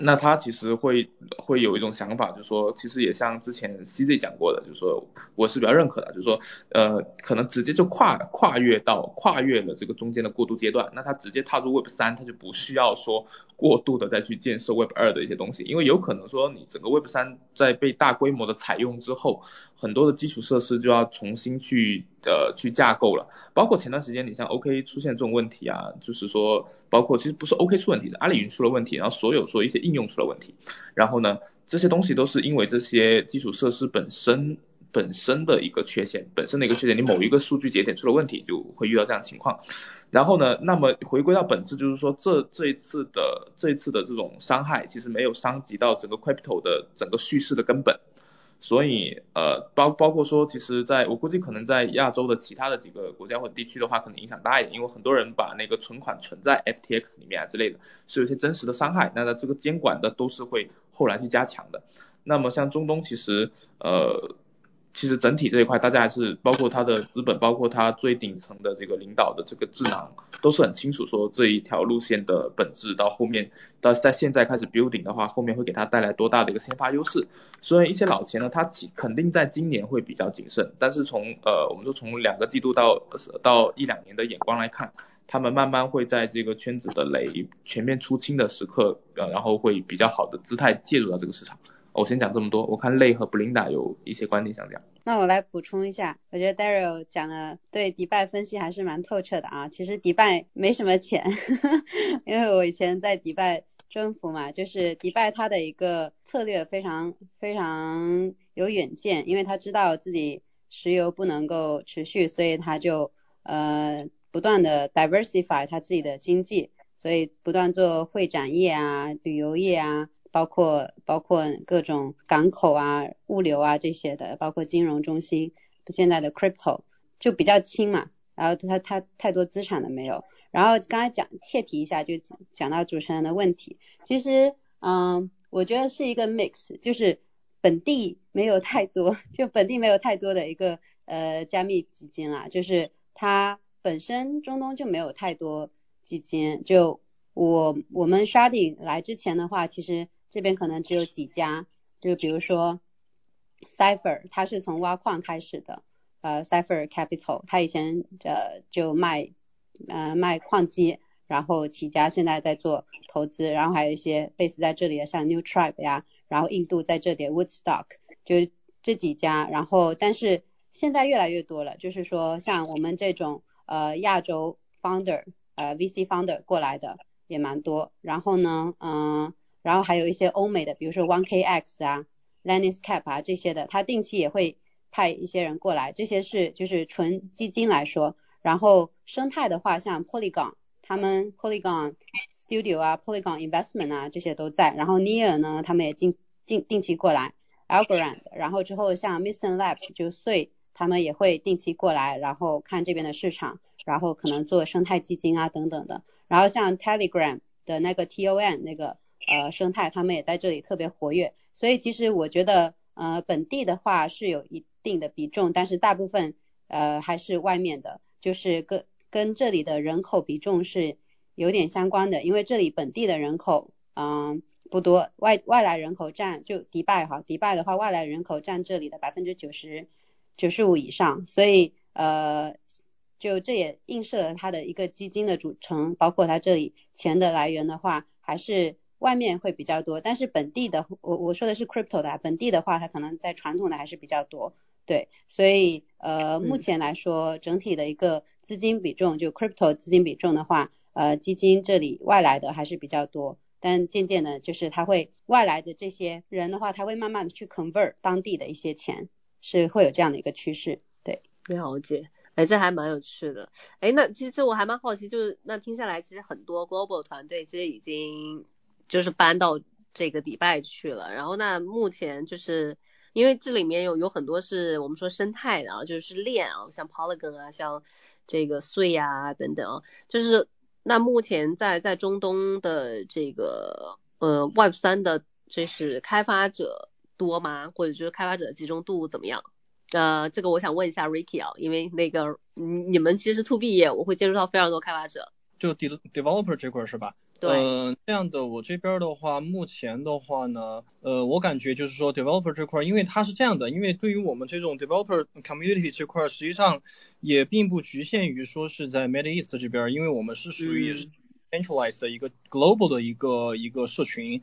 那他其实会会有一种想法，就是说，其实也像之前 CZ 讲过的，就是说，我是比较认可的，就是说，呃，可能直接就跨跨越到跨越了这个中间的过渡阶段，那他直接踏入 Web 三，他就不需要说过度的再去建设 Web 二的一些东西，因为有可能说你整个 Web 三在被大规模的采用之后，很多的基础设施就要重新去呃去架构了，包括前段时间你像 OK 出现这种问题啊，就是说，包括其实不是 OK 出问题，是阿里云出了问题，然后所有说一些。应用出了问题，然后呢，这些东西都是因为这些基础设施本身本身的一个缺陷，本身的一个缺陷，你某一个数据节点出了问题，就会遇到这样情况。然后呢，那么回归到本质，就是说这这一次的这一次的这种伤害，其实没有伤及到整个 crypto 的整个叙事的根本。所以，呃，包包括说，其实在我估计可能在亚洲的其他的几个国家或地区的话，可能影响大一点，因为很多人把那个存款存在 FTX 里面啊之类的，是有些真实的伤害。那它这个监管的都是会后来去加强的。那么像中东，其实，呃。其实整体这一块，大家还是包括它的资本，包括它最顶层的这个领导的这个智囊，都是很清楚说这一条路线的本质。到后面，到在现在开始 building 的话，后面会给它带来多大的一个先发优势。所以一些老钱呢，它肯定在今年会比较谨慎。但是从呃，我们说从两个季度到到一两年的眼光来看，他们慢慢会在这个圈子的雷全面出清的时刻，呃，然后会比较好的姿态介入到这个市场。我先讲这么多，我看累和布琳达有一些观点想讲。那我来补充一下，我觉得 Daryl 讲的对迪拜分析还是蛮透彻的啊。其实迪拜没什么钱，因为我以前在迪拜征服嘛，就是迪拜它的一个策略非常非常有远见，因为他知道自己石油不能够持续，所以他就呃不断的 diversify 他自己的经济，所以不断做会展业啊、旅游业啊。包括包括各种港口啊、物流啊这些的，包括金融中心，现在的 crypto 就比较轻嘛，然后它它太多资产了没有。然后刚才讲切题一下，就讲到主持人的问题，其实嗯，我觉得是一个 mix，就是本地没有太多，就本地没有太多的一个呃加密基金啦，就是它本身中东就没有太多基金。就我我们 sharding 来之前的话，其实。这边可能只有几家，就比如说 Cipher，它是从挖矿开始的，呃，Cipher Capital，它以前呃就卖呃卖矿机，然后起家，现在在做投资，然后还有一些 base 在这里的，像 New Tribe 呀，然后印度在这里 Woodstock，就这几家，然后但是现在越来越多了，就是说像我们这种呃亚洲 founder，呃 VC founder 过来的也蛮多，然后呢，嗯。然后还有一些欧美的，比如说 OneKX 啊、，Lany's cap 啊这些的，它定期也会派一些人过来。这些是就是纯基金来说，然后生态的话，像 Polygon，他们 Polygon Studio 啊、Polygon Investment 啊这些都在。然后 Near 呢，他们也定定定期过来，Algorand，然后之后像 Mr Labs 就税，他们也会定期过来，然后看这边的市场，然后可能做生态基金啊等等的。然后像 Telegram 的那个 TON 那个。呃，生态他们也在这里特别活跃，所以其实我觉得，呃，本地的话是有一定的比重，但是大部分呃还是外面的，就是跟跟这里的人口比重是有点相关的，因为这里本地的人口嗯不多，外外来人口占就迪拜哈，迪拜的话外来人口占这里的百分之九十九十五以上，所以呃就这也映射了它的一个基金的组成，包括它这里钱的来源的话还是。外面会比较多，但是本地的，我我说的是 crypto 的，本地的话，它可能在传统的还是比较多，对，所以呃，目前来说，整体的一个资金比重，就 crypto 资金比重的话，呃，基金这里外来的还是比较多，但渐渐的，就是他会外来的这些人的话，他会慢慢的去 convert 当地的一些钱，是会有这样的一个趋势。对，了解。哎，这还蛮有趣的。哎，那其实这我还蛮好奇，就是那听下来，其实很多 global 团队其实已经就是搬到这个迪拜去了。然后那目前就是因为这里面有有很多是我们说生态的啊，就是链啊，像 Polygon 啊，像这个穗啊等等啊，就是那目前在在中东的这个呃 Web 三的，这是开发者多吗？或者就是开发者集中度怎么样？呃，这个我想问一下 Ricky 啊，因为那个你们其实是 To B 业，我会接触到非常多开发者，就 de developer 这块是吧？对。嗯，这样的，我这边的话，目前的话呢，呃，我感觉就是说 developer 这块，因为它是这样的，因为对于我们这种 developer community 这块，实际上也并不局限于说是在 Middle East 这边，因为我们是属于 centralized 的一个 global 的一个一个社群。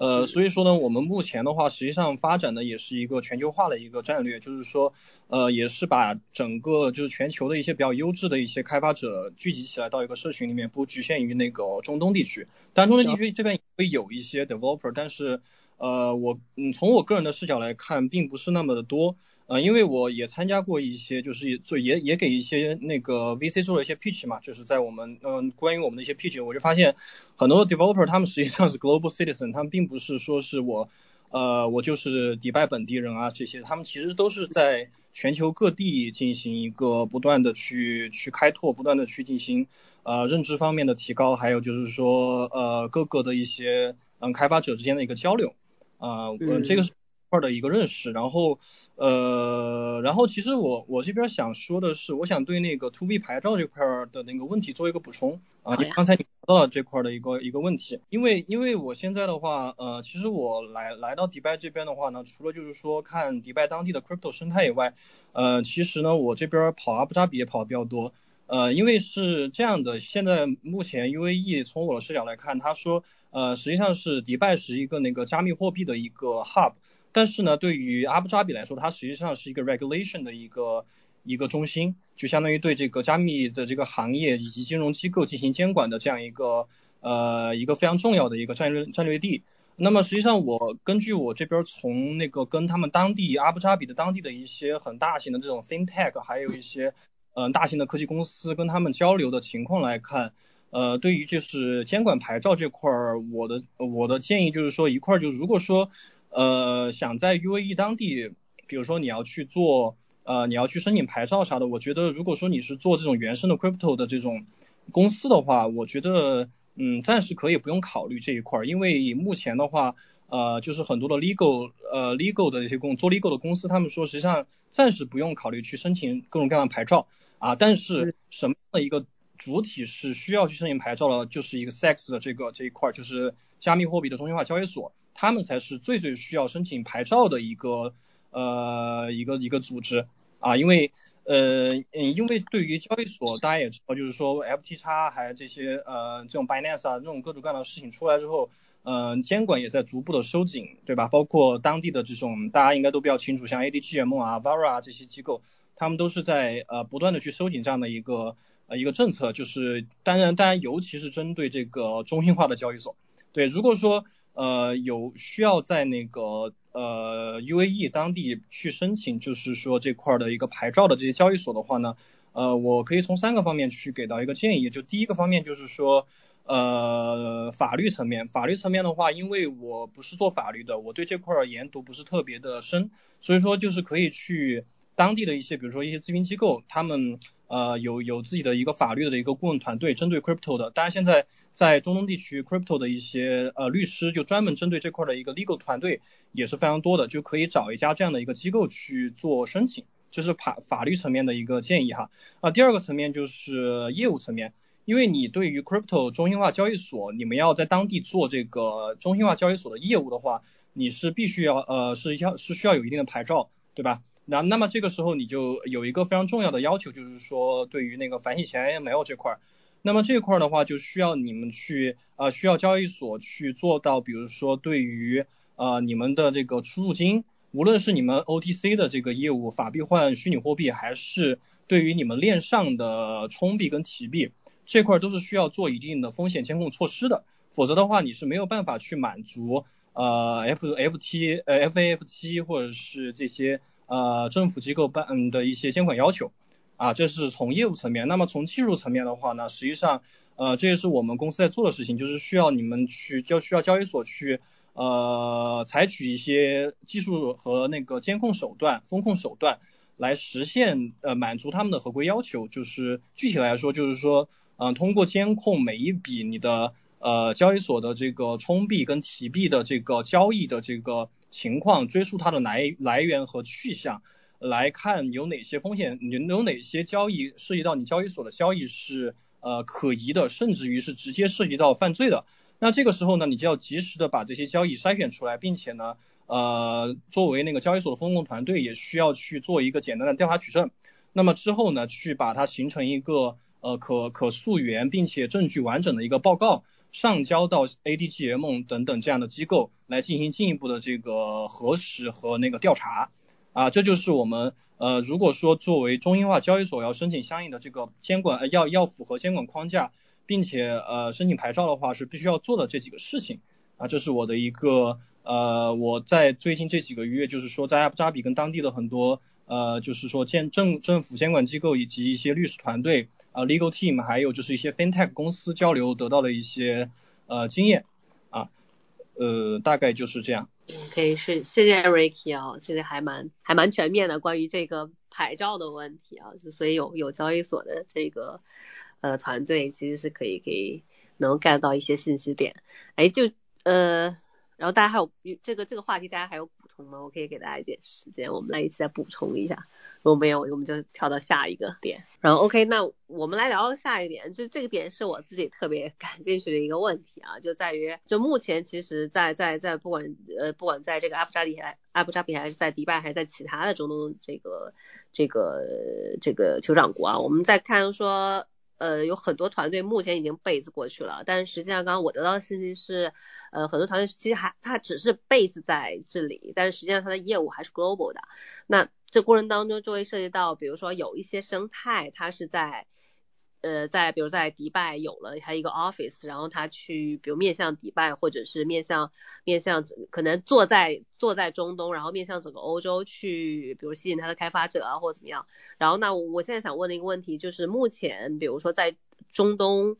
呃，所以说呢，我们目前的话，实际上发展的也是一个全球化的一个战略，就是说，呃，也是把整个就是全球的一些比较优质的一些开发者聚集起来到一个社群里面，不局限于那个中东地区。当然，中东地区这边也会有一些 developer，但是。呃，我嗯，从我个人的视角来看，并不是那么的多，呃，因为我也参加过一些，就是做也也给一些那个 VC 做了一些 pitch 嘛，就是在我们嗯关于我们的一些 pitch，我就发现很多 developer 他们实际上是 global citizen，他们并不是说是我呃我就是迪拜本地人啊这些，他们其实都是在全球各地进行一个不断的去去开拓，不断的去进行呃认知方面的提高，还有就是说呃各个的一些嗯开发者之间的一个交流。啊，嗯，这个是块的一个认识，然后，呃，然后其实我我这边想说的是，我想对那个 to B 牌照这块的那个问题做一个补充啊，因为刚才你说到了这块的一个一个问题，因为因为我现在的话，呃，其实我来来到迪拜这边的话呢，除了就是说看迪拜当地的 crypto 生态以外，呃，其实呢，我这边跑阿布扎比也跑的比较多，呃，因为是这样的，现在目前 UAE 从我的视角来看，他说。呃，实际上是迪拜是一个那个加密货币的一个 hub，但是呢，对于阿布扎比来说，它实际上是一个 regulation 的一个一个中心，就相当于对这个加密的这个行业以及金融机构进行监管的这样一个呃一个非常重要的一个战略战略地。那么实际上我根据我这边从那个跟他们当地阿布扎比的当地的一些很大型的这种 fintech，还有一些嗯大型的科技公司跟他们交流的情况来看。呃，对于就是监管牌照这块儿，我的我的建议就是说一块儿就如果说呃想在 UAE 当地，比如说你要去做呃你要去申请牌照啥的，我觉得如果说你是做这种原生的 crypto 的这种公司的话，我觉得嗯暂时可以不用考虑这一块儿，因为目前的话呃就是很多的 legal 呃 legal 的一些公做 legal 的公司，他们说实际上暂时不用考虑去申请各种各样的牌照啊，但是什么样的一个主体是需要去申请牌照的，就是一个 SEX 的这个这一块，就是加密货币的中心化交易所，他们才是最最需要申请牌照的一个呃一个一个组织啊，因为呃嗯，因为对于交易所，大家也知道，就是说 FTX 还有这些呃这种 Binance 啊这种各种各样的事情出来之后，嗯，监管也在逐步的收紧，对吧？包括当地的这种大家应该都比较清楚，像 ADGM 啊、Vara 啊这些机构，他们都是在呃不断的去收紧这样的一个。呃，一个政策就是，当然，当然，尤其是针对这个中心化的交易所，对，如果说呃有需要在那个呃 UAE 当地去申请，就是说这块的一个牌照的这些交易所的话呢，呃，我可以从三个方面去给到一个建议，就第一个方面就是说，呃，法律层面，法律层面的话，因为我不是做法律的，我对这块研读不是特别的深，所以说就是可以去当地的一些，比如说一些咨询机构，他们。呃，有有自己的一个法律的一个顾问团队，针对 crypto 的。当然，现在在中东地区，crypto 的一些呃律师就专门针对这块的一个 legal 团队也是非常多的，就可以找一家这样的一个机构去做申请，这是法法律层面的一个建议哈。啊，第二个层面就是业务层面，因为你对于 crypto 中心化交易所，你们要在当地做这个中心化交易所的业务的话，你是必须要呃是要是需要有一定的牌照，对吧？那那么这个时候你就有一个非常重要的要求，就是说对于那个反洗钱 AML 这块儿，那么这块儿的话就需要你们去呃需要交易所去做到，比如说对于呃你们的这个出入金，无论是你们 OTC 的这个业务法币换虚拟货币，还是对于你们链上的充币跟提币这块儿都是需要做一定的风险监控措施的。否则的话你是没有办法去满足呃 F F T 呃 F A F T 或者是这些呃政府机构办的一些监管要求啊，这是从业务层面。那么从技术层面的话呢，实际上呃这也是我们公司在做的事情，就是需要你们去就需要交易所去呃采取一些技术和那个监控手段、风控手段。来实现呃满足他们的合规要求，就是具体来说就是说，嗯，通过监控每一笔你的呃交易所的这个充币跟提币的这个交易的这个情况，追溯它的来来源和去向，来看有哪些风险，有有哪些交易涉及到你交易所的交易是呃可疑的，甚至于是直接涉及到犯罪的，那这个时候呢，你就要及时的把这些交易筛选出来，并且呢。呃，作为那个交易所的风控团队，也需要去做一个简单的调查取证。那么之后呢，去把它形成一个呃可可溯源并且证据完整的一个报告，上交到 ADGM 等等这样的机构来进行进一步的这个核实和那个调查。啊，这就是我们呃，如果说作为中英化交易所要申请相应的这个监管，要要符合监管框架，并且呃申请牌照的话，是必须要做的这几个事情。啊，这是我的一个。呃，我在最近这几个月，就是说在阿布扎比跟当地的很多呃，就是说监政政府监管机构以及一些律师团队啊，legal team，还有就是一些 fintech 公司交流得到的一些呃经验啊，呃，大概就是这样。可以是谢谢 Ricky 啊，其实还蛮还蛮全面的，关于这个牌照的问题啊，就所以有有交易所的这个呃团队其实是可以给能 get 到一些信息点，哎，就呃。然后大家还有这个这个话题，大家还有充吗？我可以给大家一点时间，我们来一起再补充一下。如果没有，我们就跳到下一个点。然后 OK，那我们来聊下一点，就这个点是我自己特别感兴趣的一个问题啊，就在于就目前其实，在在在不管呃不管在这个阿布扎比还阿布扎比还是在迪拜还是在其他的中东这个这个这个酋长国啊，我们在看说。呃，有很多团队目前已经 base 过去了，但是实际上刚刚我得到的信息是，呃，很多团队其实还它只是 base 在这里，但是实际上它的业务还是 global 的。那这过程当中就会涉及到，比如说有一些生态它是在。呃，在比如在迪拜有了他一个 office，然后他去比如面向迪拜，或者是面向面向可能坐在坐在中东，然后面向整个欧洲去，比如吸引他的开发者啊，或者怎么样。然后那我现在想问的一个问题就是，目前比如说在中东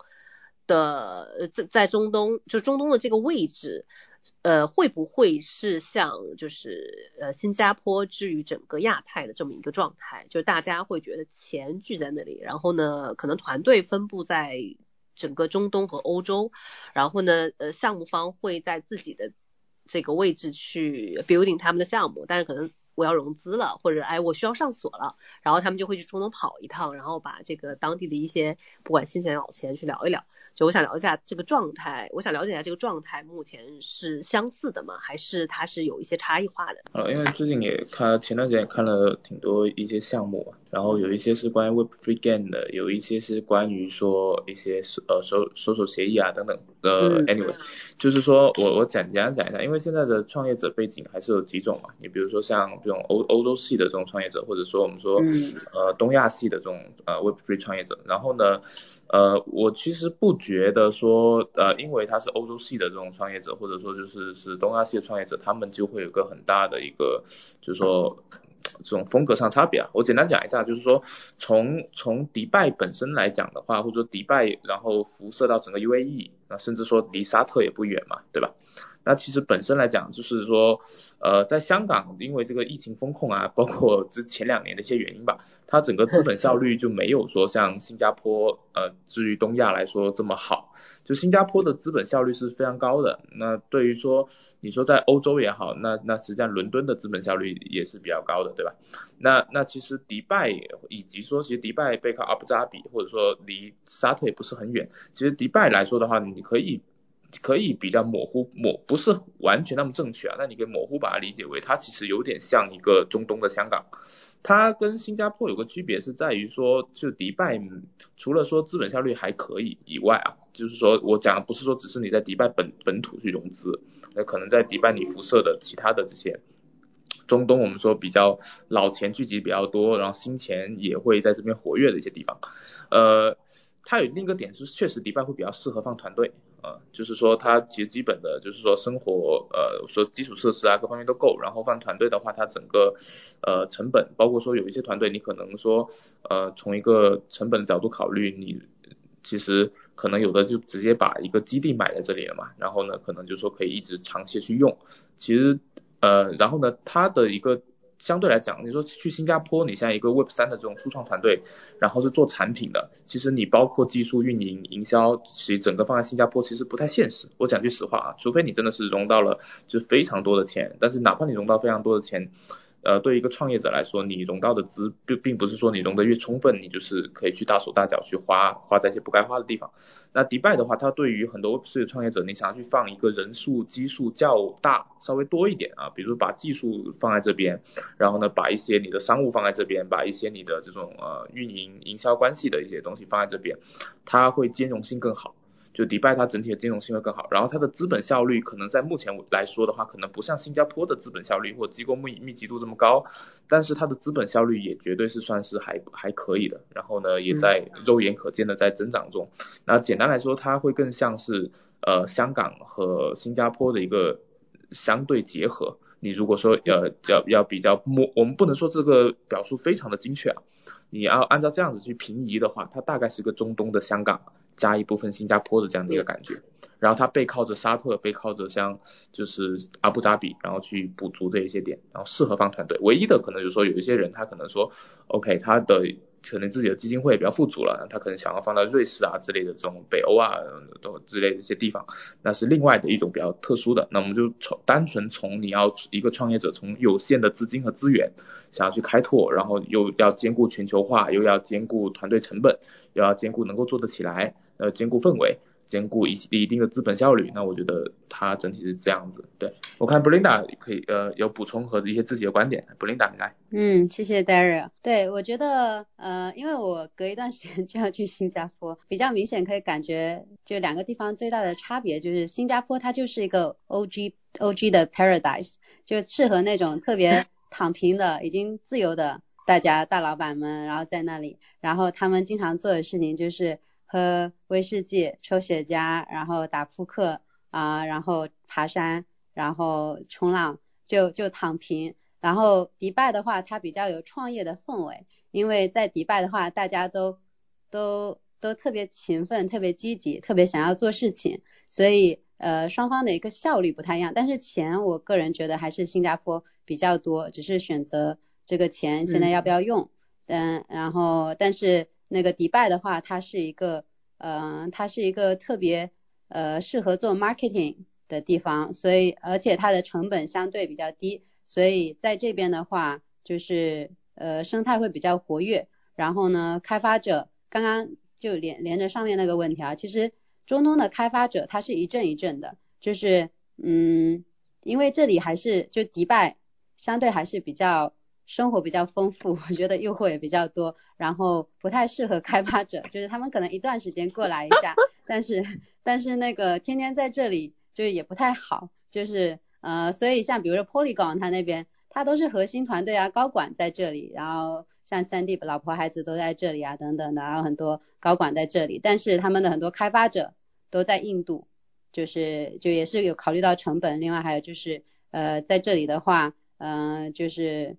的在在中东就中东的这个位置。呃，会不会是像就是呃新加坡之于整个亚太的这么一个状态？就是大家会觉得钱聚在那里，然后呢，可能团队分布在整个中东和欧洲，然后呢，呃，项目方会在自己的这个位置去 building 他们的项目，但是可能我要融资了，或者哎我需要上锁了，然后他们就会去中东跑一趟，然后把这个当地的一些不管新钱老钱去聊一聊。就我想了解下这个状态，我想了解一下这个状态目前是相似的吗？还是它是有一些差异化的？呃，因为最近也看前段时间也看了挺多一些项目，然后有一些是关于 Web Free Game 的，有一些是关于说一些呃收收手协议啊等等。呃，Anyway，就是说我我简简单讲一下，因为现在的创业者背景还是有几种嘛，你比如说像这种欧欧洲系的这种创业者，或者说我们说呃东亚系的这种呃 Web Free 创业者，然后呢呃我其实不。觉得说，呃，因为他是欧洲系的这种创业者，或者说就是是东亚系的创业者，他们就会有个很大的一个，就是说这种风格上差别啊。我简单讲一下，就是说从从迪拜本身来讲的话，或者说迪拜然后辐射到整个 UAE，那甚至说离沙特也不远嘛，对吧？那其实本身来讲，就是说，呃，在香港，因为这个疫情风控啊，包括之前两年的一些原因吧，它整个资本效率就没有说像新加坡，呃，至于东亚来说这么好。就新加坡的资本效率是非常高的。那对于说，你说在欧洲也好，那那实际上伦敦的资本效率也是比较高的，对吧？那那其实迪拜以及说，其实迪拜背靠阿布扎比，或者说离沙特也不是很远。其实迪拜来说的话，你可以。可以比较模糊模不是完全那么正确啊，那你可以模糊把它理解为它其实有点像一个中东的香港，它跟新加坡有个区别是在于说，就迪拜除了说资本效率还可以以外啊，就是说我讲的不是说只是你在迪拜本本土去融资，那可能在迪拜你辐射的其他的这些。中东我们说比较老钱聚集比较多，然后新钱也会在这边活跃的一些地方，呃。它有另一个点是，确实迪拜会比较适合放团队。啊，就是说它其实基本的就是说生活呃说基础设施啊各方面都够，然后放团队的话，它整个呃成本，包括说有一些团队你可能说呃从一个成本的角度考虑，你其实可能有的就直接把一个基地买在这里了嘛，然后呢可能就说可以一直长期去用，其实呃然后呢它的一个。相对来讲，你说去新加坡，你像一个 Web 三的这种初创团队，然后是做产品的，其实你包括技术、运营、营销，其实整个放在新加坡其实不太现实。我讲句实话啊，除非你真的是融到了就非常多的钱，但是哪怕你融到非常多的钱。呃，对一个创业者来说，你融到的资并并不是说你融的越充分，你就是可以去大手大脚去花花在一些不该花的地方。那迪拜的话，它对于很多 Web3 的创业者，你想要去放一个人数基数较大、稍微多一点啊，比如把技术放在这边，然后呢，把一些你的商务放在这边，把一些你的这种呃运营营销关系的一些东西放在这边，它会兼容性更好。就迪拜它整体的金融性会更好，然后它的资本效率可能在目前来说的话，可能不像新加坡的资本效率或机构密密集度这么高，但是它的资本效率也绝对是算是还还可以的，然后呢也在肉眼可见的在增长中。那简单来说，它会更像是呃香港和新加坡的一个相对结合。你如果说呃要要比较摸，我们不能说这个表述非常的精确啊，你要按照这样子去平移的话，它大概是个中东的香港。加一部分新加坡的这样的一个感觉，然后他背靠着沙特，背靠着像就是阿布扎比，然后去补足这一些点，然后适合放团队。唯一的可能就是说有一些人他可能说，OK，他的可能自己的基金会比较富足了，他可能想要放到瑞士啊之类的这种北欧啊都之类的一些地方，那是另外的一种比较特殊的。那我们就从单纯从你要一个创业者从有限的资金和资源想要去开拓，然后又要兼顾全球化，又要兼顾团队成本，又要兼顾能够做得起来。呃，兼顾氛围，兼顾一一定的资本效率，那我觉得它整体是这样子。对我看 Belinda 可以呃有补充和一些自己的观点，Belinda 你来。嗯，谢谢 Daryl。对我觉得呃，因为我隔一段时间 就要去新加坡，比较明显可以感觉就两个地方最大的差别就是新加坡它就是一个 OG OG 的 paradise，就适合那种特别 躺平的、已经自由的大家大老板们，然后在那里，然后他们经常做的事情就是。喝威士忌、抽雪茄，然后打扑克啊，然后爬山，然后冲浪，就就躺平。然后迪拜的话，它比较有创业的氛围，因为在迪拜的话，大家都都都特别勤奋、特别积极、特别想要做事情，所以呃双方的一个效率不太一样。但是钱，我个人觉得还是新加坡比较多，只是选择这个钱现在要不要用。嗯，然后但是。那个迪拜的话，它是一个，呃，它是一个特别，呃，适合做 marketing 的地方，所以而且它的成本相对比较低，所以在这边的话，就是呃生态会比较活跃。然后呢，开发者刚刚就连连着上面那个问题啊，其实中东的开发者他是一阵一阵的，就是嗯，因为这里还是就迪拜相对还是比较。生活比较丰富，我觉得诱惑也比较多，然后不太适合开发者，就是他们可能一段时间过来一下，但是但是那个天天在这里就是也不太好，就是呃，所以像比如说 Polygon 他那边，他都是核心团队啊，高管在这里，然后像三 D 老婆孩子都在这里啊等等的，然后很多高管在这里，但是他们的很多开发者都在印度，就是就也是有考虑到成本，另外还有就是呃在这里的话，嗯就是。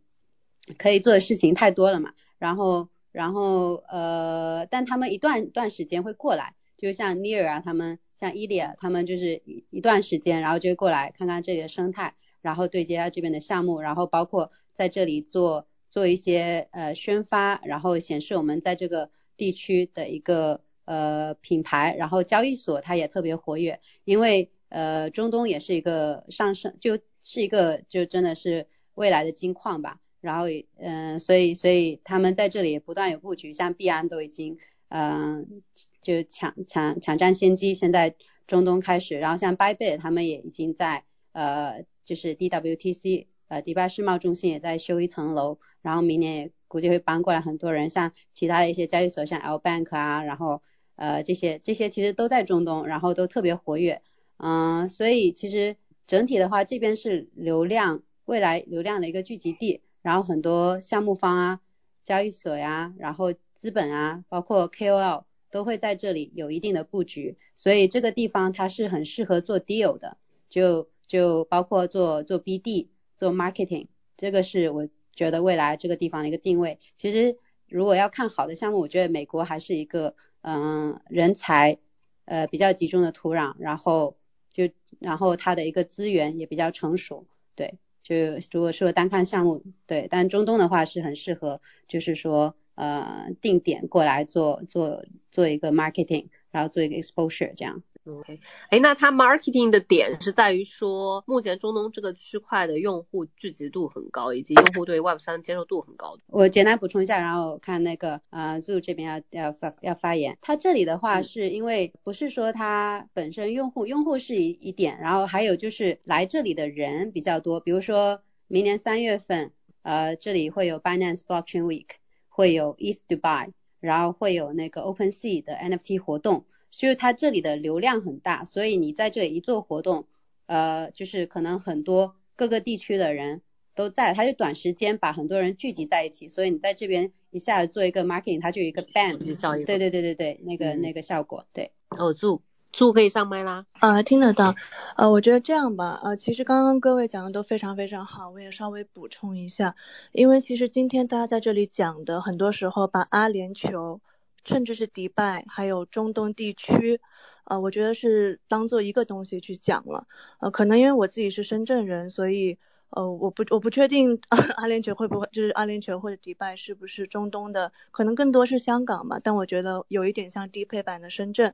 可以做的事情太多了嘛，然后，然后，呃，但他们一段段时间会过来，就像 Near 啊，他们像 Elia，他们就是一段时间，然后就过来看看这里的生态，然后对接下这边的项目，然后包括在这里做做一些呃宣发，然后显示我们在这个地区的一个呃品牌，然后交易所它也特别活跃，因为呃中东也是一个上升，就是一个就真的是未来的金矿吧。然后，嗯，所以，所以他们在这里也不断有布局，像币安都已经，嗯，就抢抢抢占先机。现在中东开始，然后像 Bybit 他们也已经在，呃，就是 DWTC，呃，迪拜世贸中心也在修一层楼，然后明年也估计会搬过来很多人。像其他的一些交易所，像 L Bank 啊，然后，呃，这些这些其实都在中东，然后都特别活跃，嗯，所以其实整体的话，这边是流量未来流量的一个聚集地。然后很多项目方啊、交易所呀，然后资本啊，包括 KOL 都会在这里有一定的布局，所以这个地方它是很适合做 deal 的，就就包括做做 BD、做 marketing，这个是我觉得未来这个地方的一个定位。其实如果要看好的项目，我觉得美国还是一个嗯人才呃比较集中的土壤，然后就然后它的一个资源也比较成熟，对。就如果说单看项目，对，但中东的话是很适合，就是说呃定点过来做做做一个 marketing，然后做一个 exposure 这样。OK，哎，那它 marketing 的点是在于说，目前中东这个区块的用户聚集度很高，以及用户对 Web 三接受度很高。我简单补充一下，然后看那个呃 Zoo 这边要要发要发言。它这里的话是因为不是说它本身用户用户是一一点，然后还有就是来这里的人比较多，比如说明年三月份，呃，这里会有 Binance Blockchain Week，会有 East Dubai，然后会有那个 OpenSea 的 NFT 活动。所以它这里的流量很大，所以你在这里一做活动，呃，就是可能很多各个地区的人都在，它就短时间把很多人聚集在一起，所以你在这边一下子做一个 marketing，它就有一个 band 效应。对对对对对，那个那个效果，对。哦，祝祝可以上麦啦。啊，听得到。呃，我觉得这样吧，呃，其实刚刚各位讲的都非常非常好，我也稍微补充一下，因为其实今天大家在这里讲的，很多时候把阿联酋。甚至是迪拜，还有中东地区，呃，我觉得是当做一个东西去讲了，呃，可能因为我自己是深圳人，所以，呃，我不我不确定 阿联酋会不会就是阿联酋或者迪拜是不是中东的，可能更多是香港嘛，但我觉得有一点像低配版的深圳。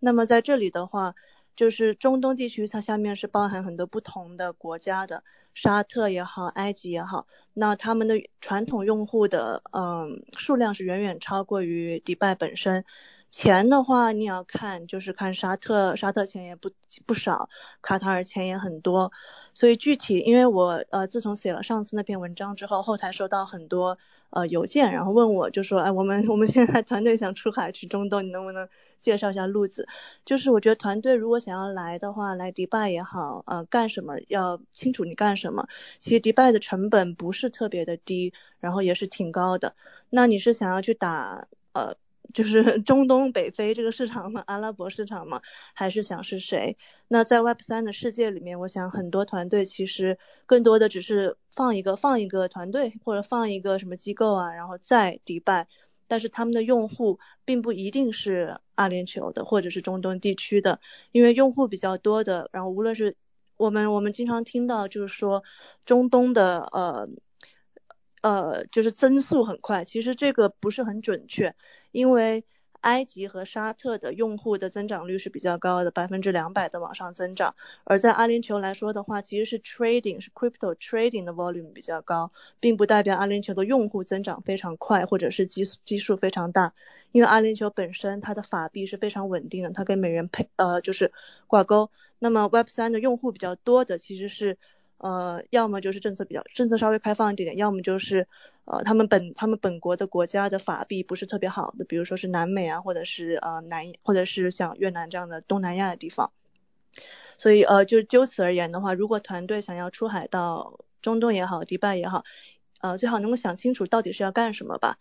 那么在这里的话。就是中东地区，它下面是包含很多不同的国家的，沙特也好，埃及也好，那他们的传统用户的嗯数量是远远超过于迪拜本身。钱的话，你要看就是看沙特，沙特钱也不不少，卡塔尔钱也很多。所以具体，因为我呃自从写了上次那篇文章之后，后台收到很多。呃，邮件，然后问我就说，哎，我们我们现在团队想出海去中东，你能不能介绍一下路子？就是我觉得团队如果想要来的话，来迪拜也好，呃，干什么要清楚你干什么。其实迪拜的成本不是特别的低，然后也是挺高的。那你是想要去打呃？就是中东北非这个市场吗？阿拉伯市场吗？还是想是谁？那在 Web 三的世界里面，我想很多团队其实更多的只是放一个放一个团队或者放一个什么机构啊，然后在迪拜，但是他们的用户并不一定是阿联酋的或者是中东地区的，因为用户比较多的，然后无论是我们我们经常听到就是说中东的呃呃就是增速很快，其实这个不是很准确。因为埃及和沙特的用户的增长率是比较高的，百分之两百的往上增长。而在阿联酋来说的话，其实是 trading 是 crypto trading 的 volume 比较高，并不代表阿联酋的用户增长非常快，或者是基数基数非常大。因为阿联酋本身它的法币是非常稳定的，它跟美元配呃就是挂钩。那么 Web 三的用户比较多的其实是。呃，要么就是政策比较政策稍微开放一点点，要么就是呃他们本他们本国的国家的法币不是特别好的，比如说是南美啊，或者是呃南或者是像越南这样的东南亚的地方。所以呃就就此而言的话，如果团队想要出海到中东也好，迪拜也好。呃，最好能够想清楚到底是要干什么吧。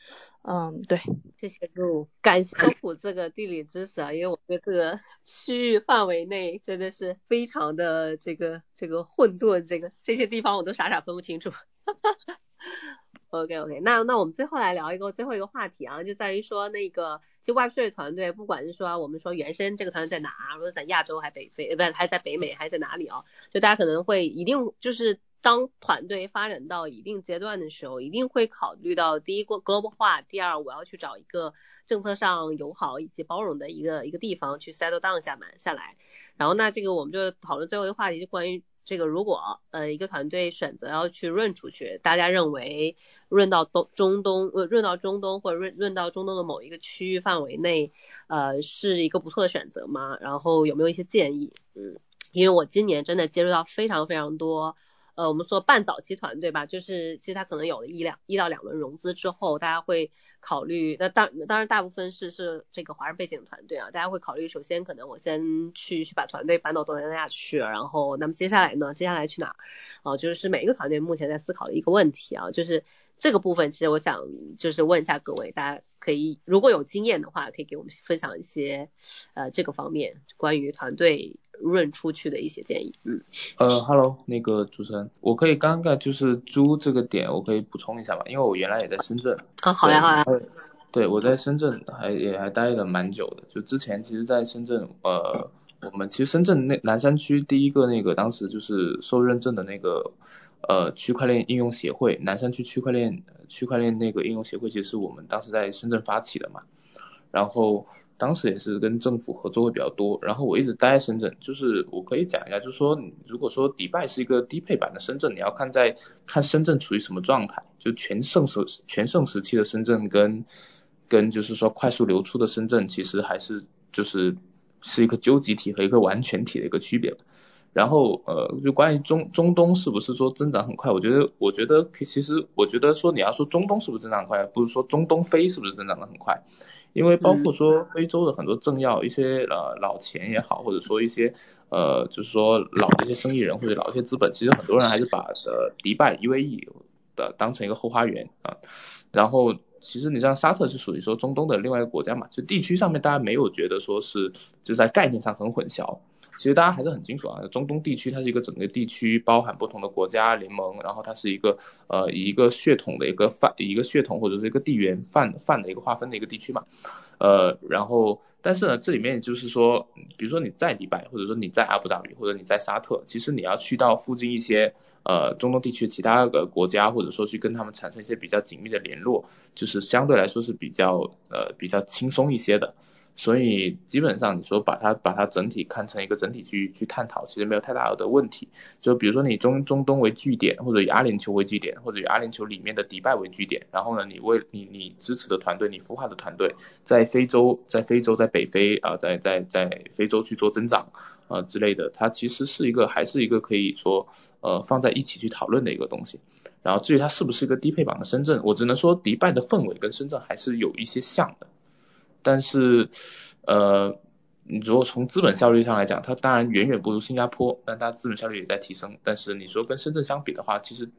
嗯，对，谢谢陆，感谢科普这个地理知识啊，因为我觉得这个 区域范围内真的是非常的这个这个混沌，这个这些地方我都傻傻分不清楚。OK OK，那那我们最后来聊一个最后一个话题啊，就在于说那个就 Web3 团队，不管是说我们说原生这个团队在哪，如果在亚洲还北非，不是还在北美还是在哪里啊？就大家可能会一定就是。当团队发展到一定阶段的时候，一定会考虑到第一个 global 化，第二我要去找一个政策上友好以及包容的一个一个地方去 settle down 下满下来。然后那这个我们就讨论最后一个话题，就关于这个如果呃一个团队选择要去润出去，大家认为润到东中东呃润到中东或者润润到中东的某一个区域范围内，呃是一个不错的选择吗？然后有没有一些建议？嗯，因为我今年真的接触到非常非常多。呃，我们说半早期团队吧，就是其实他可能有了一两一到两轮融资之后，大家会考虑，那当当然大部分是是这个华人背景的团队啊，大家会考虑，首先可能我先去去把团队搬到东南亚去，然后那么接下来呢，接下来去哪儿？哦，就是每一个团队目前在思考的一个问题啊，就是这个部分，其实我想就是问一下各位，大家可以如果有经验的话，可以给我们分享一些呃这个方面关于团队。润出去的一些建议，嗯，呃，Hello，那个主持人，我可以刚刚就是租这个点，我可以补充一下嘛，因为我原来也在深圳，啊，好呀好呀，对，我在深圳还也还待了蛮久的，就之前其实在深圳，呃，我们其实深圳那南山区第一个那个当时就是受认证的那个呃区块链应用协会，南山区区块链区块链那个应用协会，其实是我们当时在深圳发起的嘛，然后。当时也是跟政府合作会比较多，然后我一直待在深圳，就是我可以讲一下，就是说，如果说迪拜是一个低配版的深圳，你要看在看深圳处于什么状态，就全盛时全盛时期的深圳跟跟就是说快速流出的深圳，其实还是就是是一个究极体和一个完全体的一个区别。然后呃，就关于中中东是不是说增长很快，我觉得我觉得其实我觉得说你要说中东是不是增长快，不是说中东非是不是增长的很快。因为包括说非洲的很多政要，一些呃老钱也好，或者说一些呃就是说老的一些生意人或者老一些资本，其实很多人还是把呃迪拜 UAE 的当成一个后花园啊。然后其实你像沙特是属于说中东的另外一个国家嘛，就地区上面大家没有觉得说是就在概念上很混淆。其实大家还是很清楚啊，中东地区它是一个整个地区包含不同的国家联盟，然后它是一个呃一个血统的一个范一个血统或者是一个地缘范范的一个划分的一个地区嘛，呃然后但是呢这里面就是说，比如说你在迪拜或者说你在阿布达比或者你在沙特，其实你要去到附近一些呃中东地区其他的国家或者说去跟他们产生一些比较紧密的联络，就是相对来说是比较呃比较轻松一些的。所以基本上你说把它把它整体看成一个整体去去探讨，其实没有太大的问题。就比如说你中中东为据点，或者以阿联酋为据点，或者以阿联酋里面的迪拜为据点，然后呢，你为你你支持的团队，你孵化的团队在非洲，在非洲在北非啊，在在在非洲去做增长啊之类的，它其实是一个还是一个可以说呃放在一起去讨论的一个东西。然后至于它是不是一个低配版的深圳，我只能说迪拜的氛围跟深圳还是有一些像的。但是，呃，你如果从资本效率上来讲，它当然远远不如新加坡，但它资本效率也在提升。但是你说跟深圳相比的话，其实，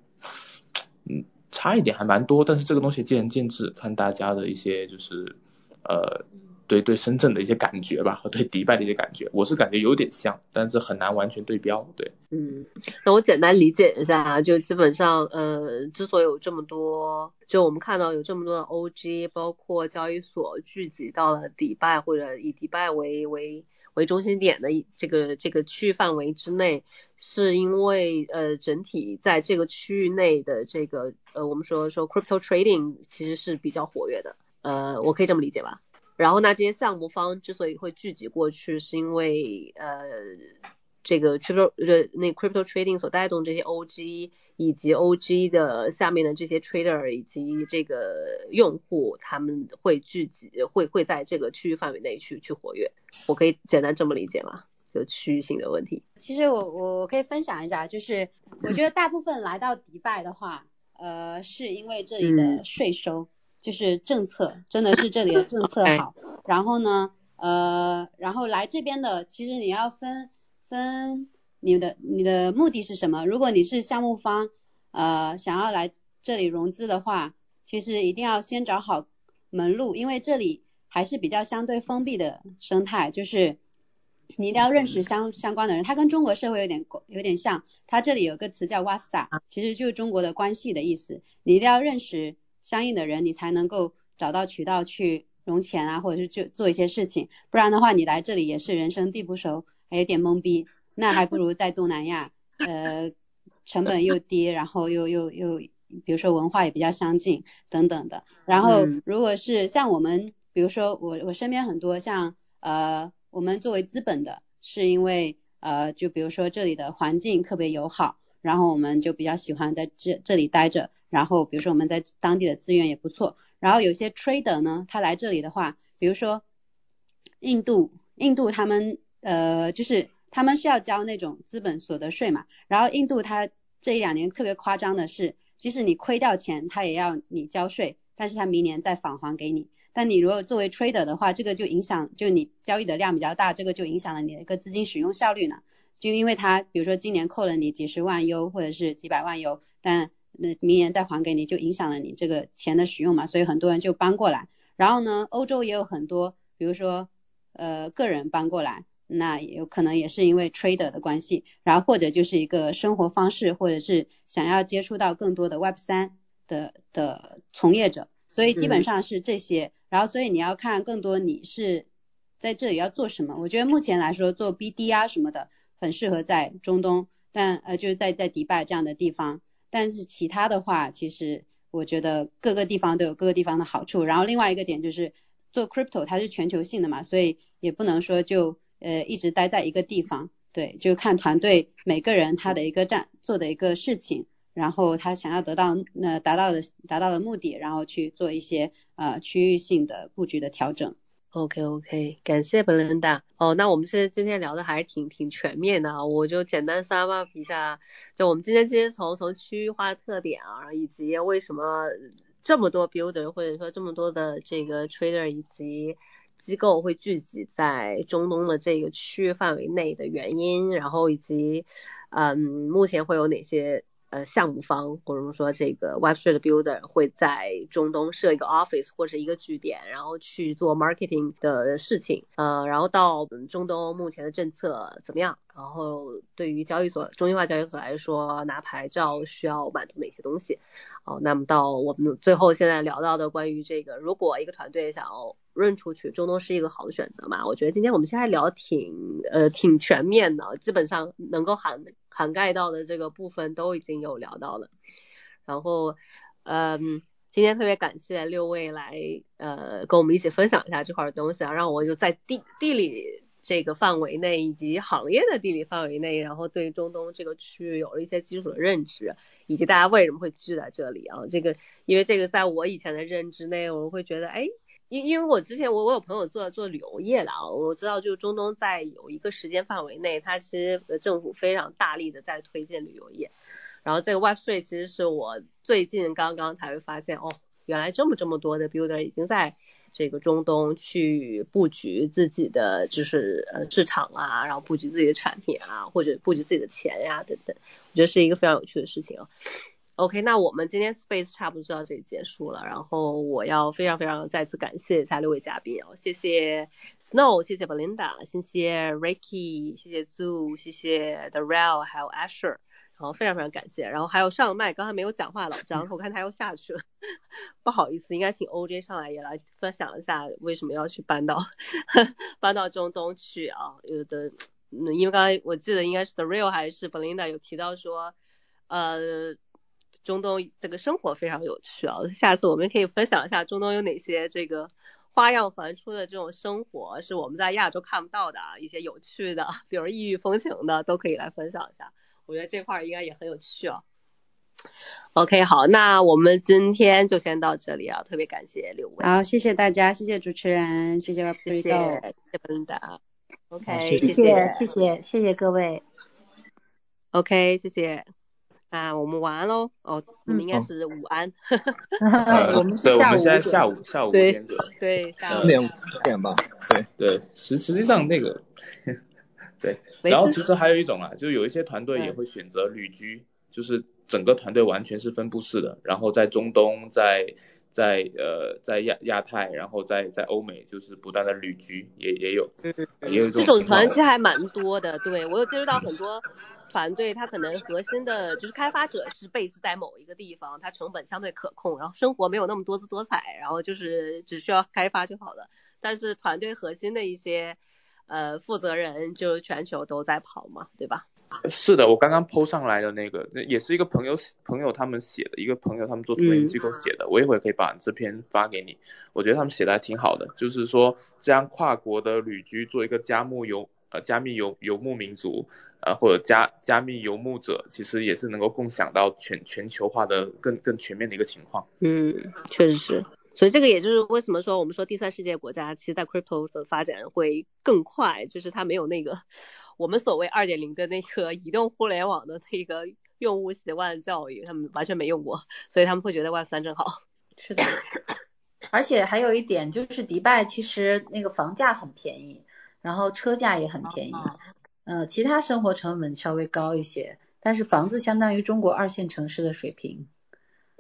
嗯，差一点还蛮多。但是这个东西见仁见智，看大家的一些就是，呃。对对，深圳的一些感觉吧，和对迪拜的一些感觉，我是感觉有点像，但是很难完全对标。对，嗯，那我简单理解一下啊，就基本上，呃，之所以有这么多，就我们看到有这么多的 OG，包括交易所聚集到了迪拜或者以迪拜为为为中心点的这个这个区域范围之内，是因为呃整体在这个区域内的这个呃我们说说 crypto trading 其实是比较活跃的，呃，我可以这么理解吧？然后呢，这些项目方之所以会聚集过去，是因为呃，这个 crypto 呃那 crypto trading 所带动这些 OG 以及 OG 的下面的这些 trader 以及这个用户，他们会聚集，会会在这个区域范围内去去活跃。我可以简单这么理解吗？就区域性的问题。其实我我可以分享一下，就是我觉得大部分来到迪拜的话，呃，是因为这里的税收。就是政策，真的是这里的政策好。然后呢，呃，然后来这边的，其实你要分分你的你的目的是什么？如果你是项目方，呃，想要来这里融资的话，其实一定要先找好门路，因为这里还是比较相对封闭的生态，就是你一定要认识相相关的人。它跟中国社会有点有点像，它这里有个词叫 Wasta，其实就是中国的关系的意思。你一定要认识。相应的人，你才能够找到渠道去融钱啊，或者是去做一些事情。不然的话，你来这里也是人生地不熟，还有点懵逼。那还不如在东南亚，呃，成本又低，然后又又又，比如说文化也比较相近等等的。然后，如果是像我们，比如说我我身边很多像呃，我们作为资本的，是因为呃，就比如说这里的环境特别友好，然后我们就比较喜欢在这这里待着。然后，比如说我们在当地的资源也不错。然后有些 trader 呢，他来这里的话，比如说印度，印度他们呃就是他们需要交那种资本所得税嘛。然后印度他这一两年特别夸张的是，即使你亏掉钱，他也要你交税，但是他明年再返还给你。但你如果作为 trader 的话，这个就影响，就你交易的量比较大，这个就影响了你的一个资金使用效率呢。就因为他比如说今年扣了你几十万 U 或者是几百万 U，但那明年再还给你，就影响了你这个钱的使用嘛，所以很多人就搬过来。然后呢，欧洲也有很多，比如说呃个人搬过来，那有可能也是因为 trader 的关系，然后或者就是一个生活方式，或者是想要接触到更多的 Web 三的的从业者，所以基本上是这些。然后所以你要看更多你是在这里要做什么。我觉得目前来说做 BD 啊什么的很适合在中东，但呃就是在在迪拜这样的地方。但是其他的话，其实我觉得各个地方都有各个地方的好处。然后另外一个点就是做 crypto 它是全球性的嘛，所以也不能说就呃一直待在一个地方。对，就看团队每个人他的一个站做的一个事情，然后他想要得到那达到的达到的目的，然后去做一些呃区域性的布局的调整。OK OK，感谢 Belinda。哦，那我们现在今天聊的还是挺挺全面的啊，我就简单 sum up 一下，就我们今天其实从从区域化特点啊，以及为什么这么多 builder 或者说这么多的这个 trader 以及机构会聚集在中东的这个区域范围内的原因，然后以及嗯目前会有哪些。呃，项目方或者说这个 Web3 的 builder 会在中东设一个 office 或者一个据点，然后去做 marketing 的事情。呃，然后到中东目前的政策怎么样？然后对于交易所中心化交易所来说，拿牌照需要满足哪些东西？哦，那么到我们最后现在聊到的关于这个，如果一个团队想要润出去，中东是一个好的选择嘛？我觉得今天我们现在聊挺呃挺全面的，基本上能够涵涵盖到的这个部分都已经有聊到了。然后嗯，今天特别感谢六位来呃跟我们一起分享一下这块东西啊，让我就在地地理这个范围内以及行业的地理范围内，然后对中东这个区域有了一些基础的认知，以及大家为什么会聚在这里啊？这个因为这个在我以前的认知内，我会觉得哎。因因为我之前我我有朋友做做旅游业的啊，我知道就中东在有一个时间范围内，它其实政府非常大力的在推荐旅游业，然后这个 Web3 其实是我最近刚刚才会发现哦，原来这么这么多的 builder 已经在这个中东去布局自己的就是呃市场啊，然后布局自己的产品啊，或者布局自己的钱呀等等，我觉得是一个非常有趣的事情啊。OK，那我们今天 Space 差不多就到这里结束了。然后我要非常非常再次感谢一下六位嘉宾哦，谢谢 Snow，谢谢 Belinda，谢谢 Ricky，谢谢 Zoo，谢谢 The Real，还有 Asher，然后非常非常感谢。然后还有上麦刚才没有讲话老张，我看他又下去了，不好意思，应该请 OJ 上来也来分享一下为什么要去搬到 搬到中东去啊？有的，嗯，因为刚才我记得应该是 The Real 还是 Belinda 有提到说，呃。中东这个生活非常有趣啊，下次我们可以分享一下中东有哪些这个花样繁出的这种生活是我们在亚洲看不到的啊，一些有趣的，比如异域风情的都可以来分享一下，我觉得这块应该也很有趣啊。OK，好，那我们今天就先到这里啊，特别感谢六位。好，谢谢大家，谢谢主持人，谢谢谢谢谢谢 OK，谢谢谢谢谢谢各位。OK，谢谢。啊，我们晚安喽。哦，你们应该是午安。我们是下午。对，我们现在下午下午五点左右。对，下午五点五点吧。对对，实实际上那个，对。然后其实还有一种啊，就有一些团队也会选择旅居，就是整个团队完全是分布式的，然后在中东，在在呃在亚亚太，然后在在欧美，就是不断的旅居，也也有，也有这种团其实还蛮多的。对我有接触到很多。团队它可能核心的就是开发者是 base 在某一个地方，它成本相对可控，然后生活没有那么多姿多彩，然后就是只需要开发就好了。但是团队核心的一些呃负责人就全球都在跑嘛，对吧？是的，我刚刚 PO 上来的那个，也是一个朋友朋友他们写的，一个朋友他们做投研机构写的，我一会儿可以把这篇发给你。我觉得他们写的还挺好的，就是说将跨国的旅居做一个加木游。呃，加密游游牧民族，呃，或者加加密游牧者，其实也是能够共享到全全球化的更更全面的一个情况。嗯，确实是。所以这个也就是为什么说我们说第三世界国家，其实在 crypto 的发展会更快，就是它没有那个我们所谓二点零的那个移动互联网的那个用户习惯的教育，他们完全没用过，所以他们会觉得 Web 三真好。是的，而且还有一点就是迪拜其实那个房价很便宜，然后车价也很便宜，呃，其他生活成本稍微高一些，但是房子相当于中国二线城市的水平。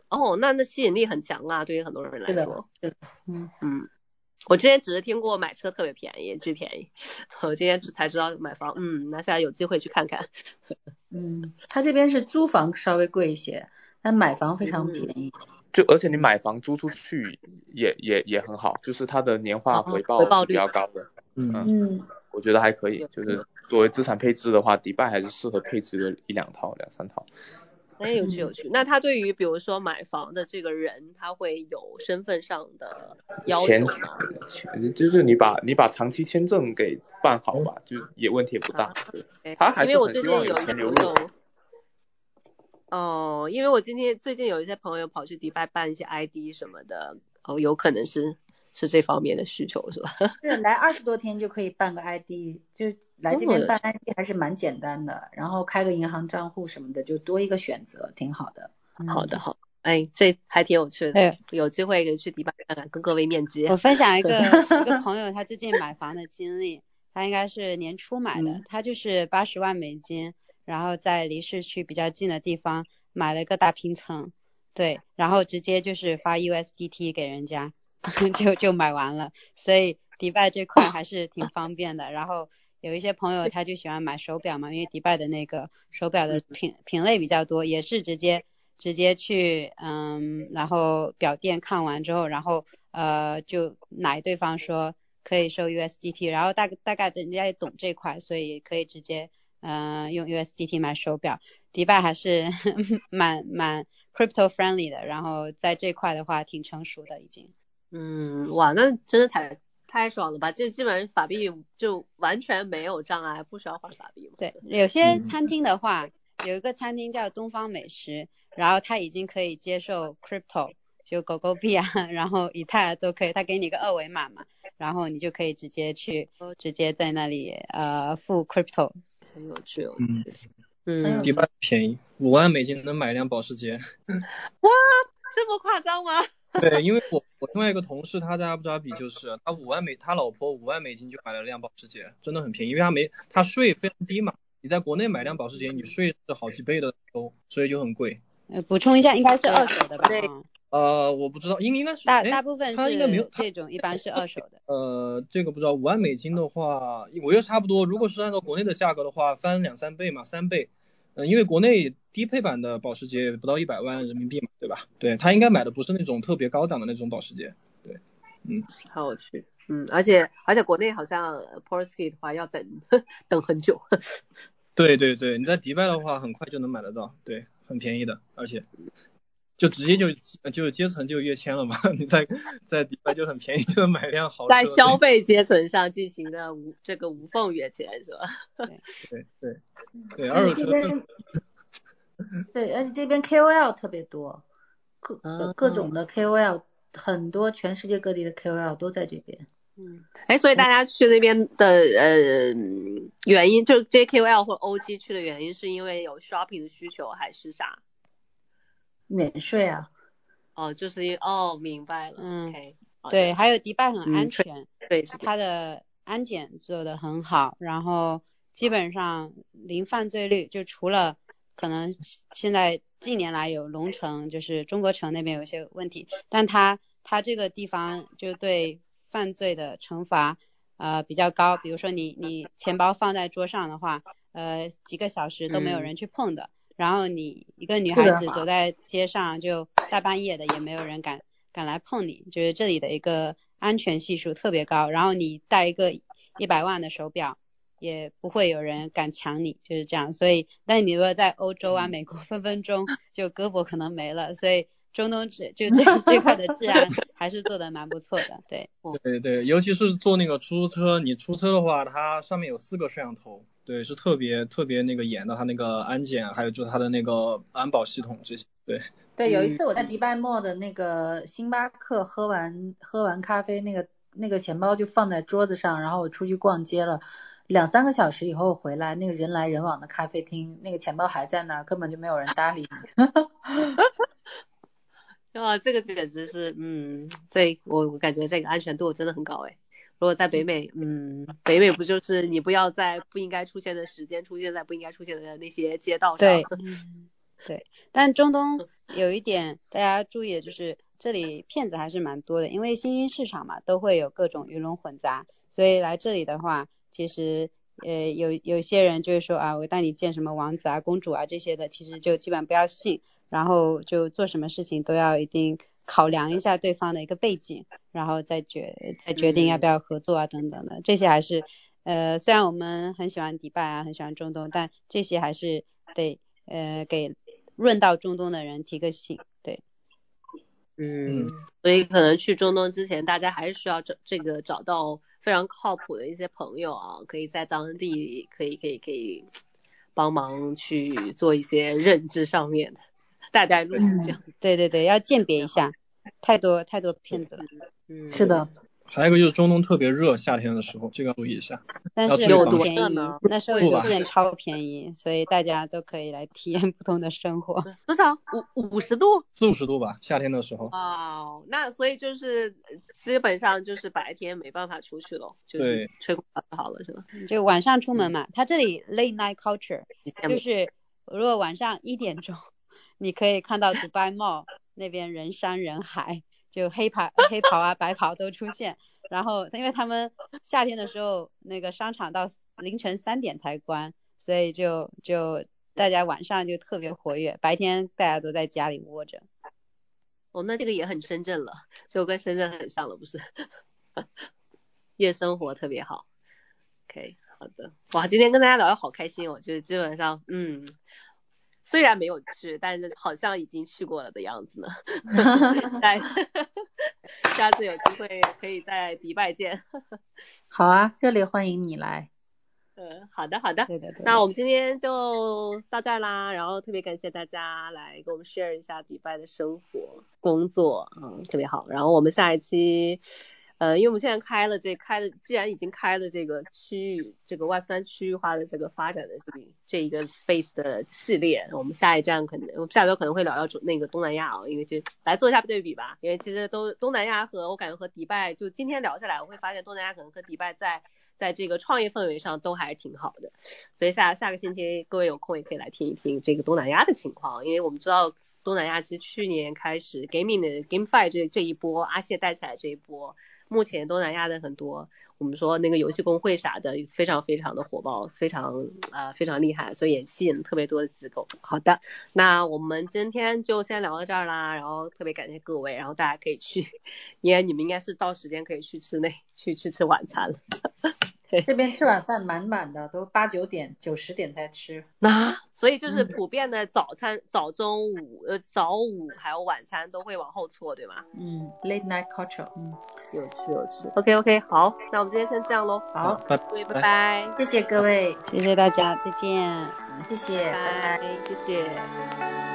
哦，那那吸引力很强啊，对于很多人来说。是的，嗯嗯。我之前只是听过买车特别便宜，巨便宜。我今天才知道买房，嗯，那现在有机会去看看。嗯，他这边是租房稍微贵一些，但买房非常便宜。就而且你买房租出去也也也很好，就是它的年化回报回报比较高的。嗯嗯，我觉得还可以，就是作为资产配置的话，迪拜还是适合配置个一两套、两三套。哎，有趣有趣。那他对于比如说买房的这个人，他会有身份上的要求吗？前就是你把你把长期签证给办好吧，就也问题也不大。对，他还是很希望有钱流入。哦，因为我今天最近有一些朋友跑去迪拜办一些 ID 什么的，哦，有可能是是这方面的需求是吧？是来二十多天就可以办个 ID，就来这边办 ID 还是蛮简单的，然后开个银行账户什么的就多一个选择，挺好的。好的好，哎，这还挺有趣的，哎，有机会可以去迪拜看看，跟各位面基。我分享一 个一个朋友他最近买房的经历，他应该是年初买的，他就是八十万美金。然后在离市区比较近的地方买了一个大平层，对，然后直接就是发 USDT 给人家，就就买完了。所以迪拜这块还是挺方便的。然后有一些朋友他就喜欢买手表嘛，因为迪拜的那个手表的品品类比较多，也是直接直接去嗯，然后表店看完之后，然后呃就奶对方说可以收 USDT，然后大大概人家也懂这块，所以可以直接。嗯，用 USDT 买手表，迪拜还是 蛮蛮 crypto friendly 的，然后在这块的话挺成熟的已经。嗯，哇，那真的太太爽了吧！这基本上法币就完全没有障碍，不需要换法币对，有些餐厅的话，有一个餐厅叫东方美食，然后它已经可以接受 crypto，就狗狗币啊，然后以太都可以，它给你个二维码嘛，然后你就可以直接去直接在那里呃付 crypto。很有趣，嗯嗯，迪拜便宜，五万美金能买一辆保时捷。哇，这么夸张吗？对，因为我我另外一个同事他在阿布扎比，就是他五万美，他老婆五万美金就买了辆保时捷，真的很便宜，因为他没他税非常低嘛。你在国内买辆保时捷，你税是好几倍的都，所以就很贵。呃，补充一下，应该是二手的吧？对。呃，我不知道，应应该是大大部分他应该没有这种，一般是二手的。呃，这个不知道，五万美金的话，我觉得差不多。如果是按照国内的价格的话，翻两三倍嘛，三倍。嗯，因为国内低配版的保时捷不到一百万人民币嘛，对吧？对他应该买的不是那种特别高档的那种保时捷。对，嗯，好有趣。嗯，而且而且国内好像 Porsche 的话要等 等很久。对对对，你在迪拜的话很快就能买得到，对，很便宜的，而且。就直接就就阶层就跃迁了嘛？你在在迪拜就很便宜的买辆豪车，在 消费阶层上进行的无这个无缝跃迁是吧？对对 对，而且这边对，而且这边 KOL 特别多，各各种的 KOL 很多，全世界各地的 KOL 都在这边。嗯，哎，所以大家去那边的呃原因，就这些 KOL 或 OG 去的原因，是因为有 shopping 的需求还是啥？免税啊，哦，就是因哦，明白了，嗯，OK，对，还有迪拜很安全，对，它的安检做的很好，然后基本上零犯罪率，就除了可能现在近年来有龙城，就是中国城那边有一些问题，但它它这个地方就对犯罪的惩罚呃比较高，比如说你你钱包放在桌上的话，呃几个小时都没有人去碰的。然后你一个女孩子走在街上，就大半夜的也没有人敢敢来碰你，就是这里的一个安全系数特别高。然后你戴一个一百万的手表，也不会有人敢抢你，就是这样。所以，但你如果在欧洲啊、美国，分分钟就胳膊可能没了。所以中东这就这 这块的治安还是做的蛮不错的，对。对对，尤其是坐那个出租车，你出车的话，它上面有四个摄像头。对，是特别特别那个严的，它那个安检，还有就是它的那个安保系统这些。对，对，有一次我在迪拜末的那个星巴克喝完喝完咖啡，那个那个钱包就放在桌子上，然后我出去逛街了，两三个小时以后回来，那个人来人往的咖啡厅，那个钱包还在那儿，根本就没有人搭理你。哇，这个简直是，嗯，这我我感觉这个安全度真的很高哎。如果在北美，嗯，北美不就是你不要在不应该出现的时间出现在不应该出现的那些街道上？对，对。但中东有一点大家注意的就是，这里骗子还是蛮多的，因为新兴市场嘛，都会有各种鱼龙混杂，所以来这里的话，其实呃有有些人就是说啊，我带你见什么王子啊、公主啊这些的，其实就基本不要信，然后就做什么事情都要一定。考量一下对方的一个背景，然后再决再决定要不要合作啊等等的，这些还是呃虽然我们很喜欢迪拜啊，很喜欢中东，但这些还是得呃给润到中东的人提个醒，对，嗯，所以可能去中东之前，大家还是需要找这个找到非常靠谱的一些朋友啊，可以在当地可以可以可以帮忙去做一些认知上面的。带带路这样，对对对，要鉴别一下，太多太多骗子了。嗯，是的。还有一个就是中东特别热，夏天的时候这个注意一下。但是有多便宜？那时候酒店超便宜，所以大家都可以来体验不同的生活。多少？五五十度？四五十度吧，夏天的时候。哦，那所以就是基本上就是白天没办法出去了，就是吹空调好了是吧？就晚上出门嘛。他这里 late night culture 就是如果晚上一点钟。你可以看到迪拜 mall 那边人山人海，就黑袍黑袍啊白袍都出现。然后因为他们夏天的时候那个商场到凌晨三点才关，所以就就大家晚上就特别活跃，白天大家都在家里窝着。哦，那这个也很深圳了，就跟深圳很像了，不是？夜生活特别好。OK，好的。哇，今天跟大家聊的好开心哦，就是基本上嗯。虽然没有去，但是好像已经去过了的样子呢。下次有机会可以在迪拜见。好啊，热烈欢迎你来。嗯，好的好的。对对对。那我们今天就到这儿啦，然后特别感谢大家来跟我们 share 一下迪拜的生活、工作，嗯，特别好。然后我们下一期。呃，因为我们现在开了这开了，既然已经开了这个区域，这个 Web 三区域化的这个发展的这个这一个 Space 的系列，我们下一站可能，我们下周可能会聊聊那个东南亚啊，因为就来做一下对比吧，因为其实都东南亚和我感觉和迪拜，就今天聊下来，我会发现东南亚可能和迪拜在在这个创业氛围上都还是挺好的，所以下下个星期各位有空也可以来听一听这个东南亚的情况，因为我们知道东南亚其实去年开始 Gaming 的 GameFi 这这一波，阿谢带起来这一波。目前东南亚的很多，我们说那个游戏公会啥的，非常非常的火爆，非常啊非常厉害，所以也吸引了特别多的机构。好的，那我们今天就先聊到这儿啦，然后特别感谢各位，然后大家可以去，应该你们应该是到时间可以去吃那去去吃晚餐了。这边吃晚饭满满的，都八九点、九十点才吃。那？所以就是普遍的早餐、早中午、呃早午还有晚餐都会往后错，对吗？嗯，late night culture，嗯，有趣有趣。OK OK，好，那我们今天先这样喽。好，拜。拜拜拜，谢谢各位，谢谢大家，再见，谢谢，拜拜，谢谢。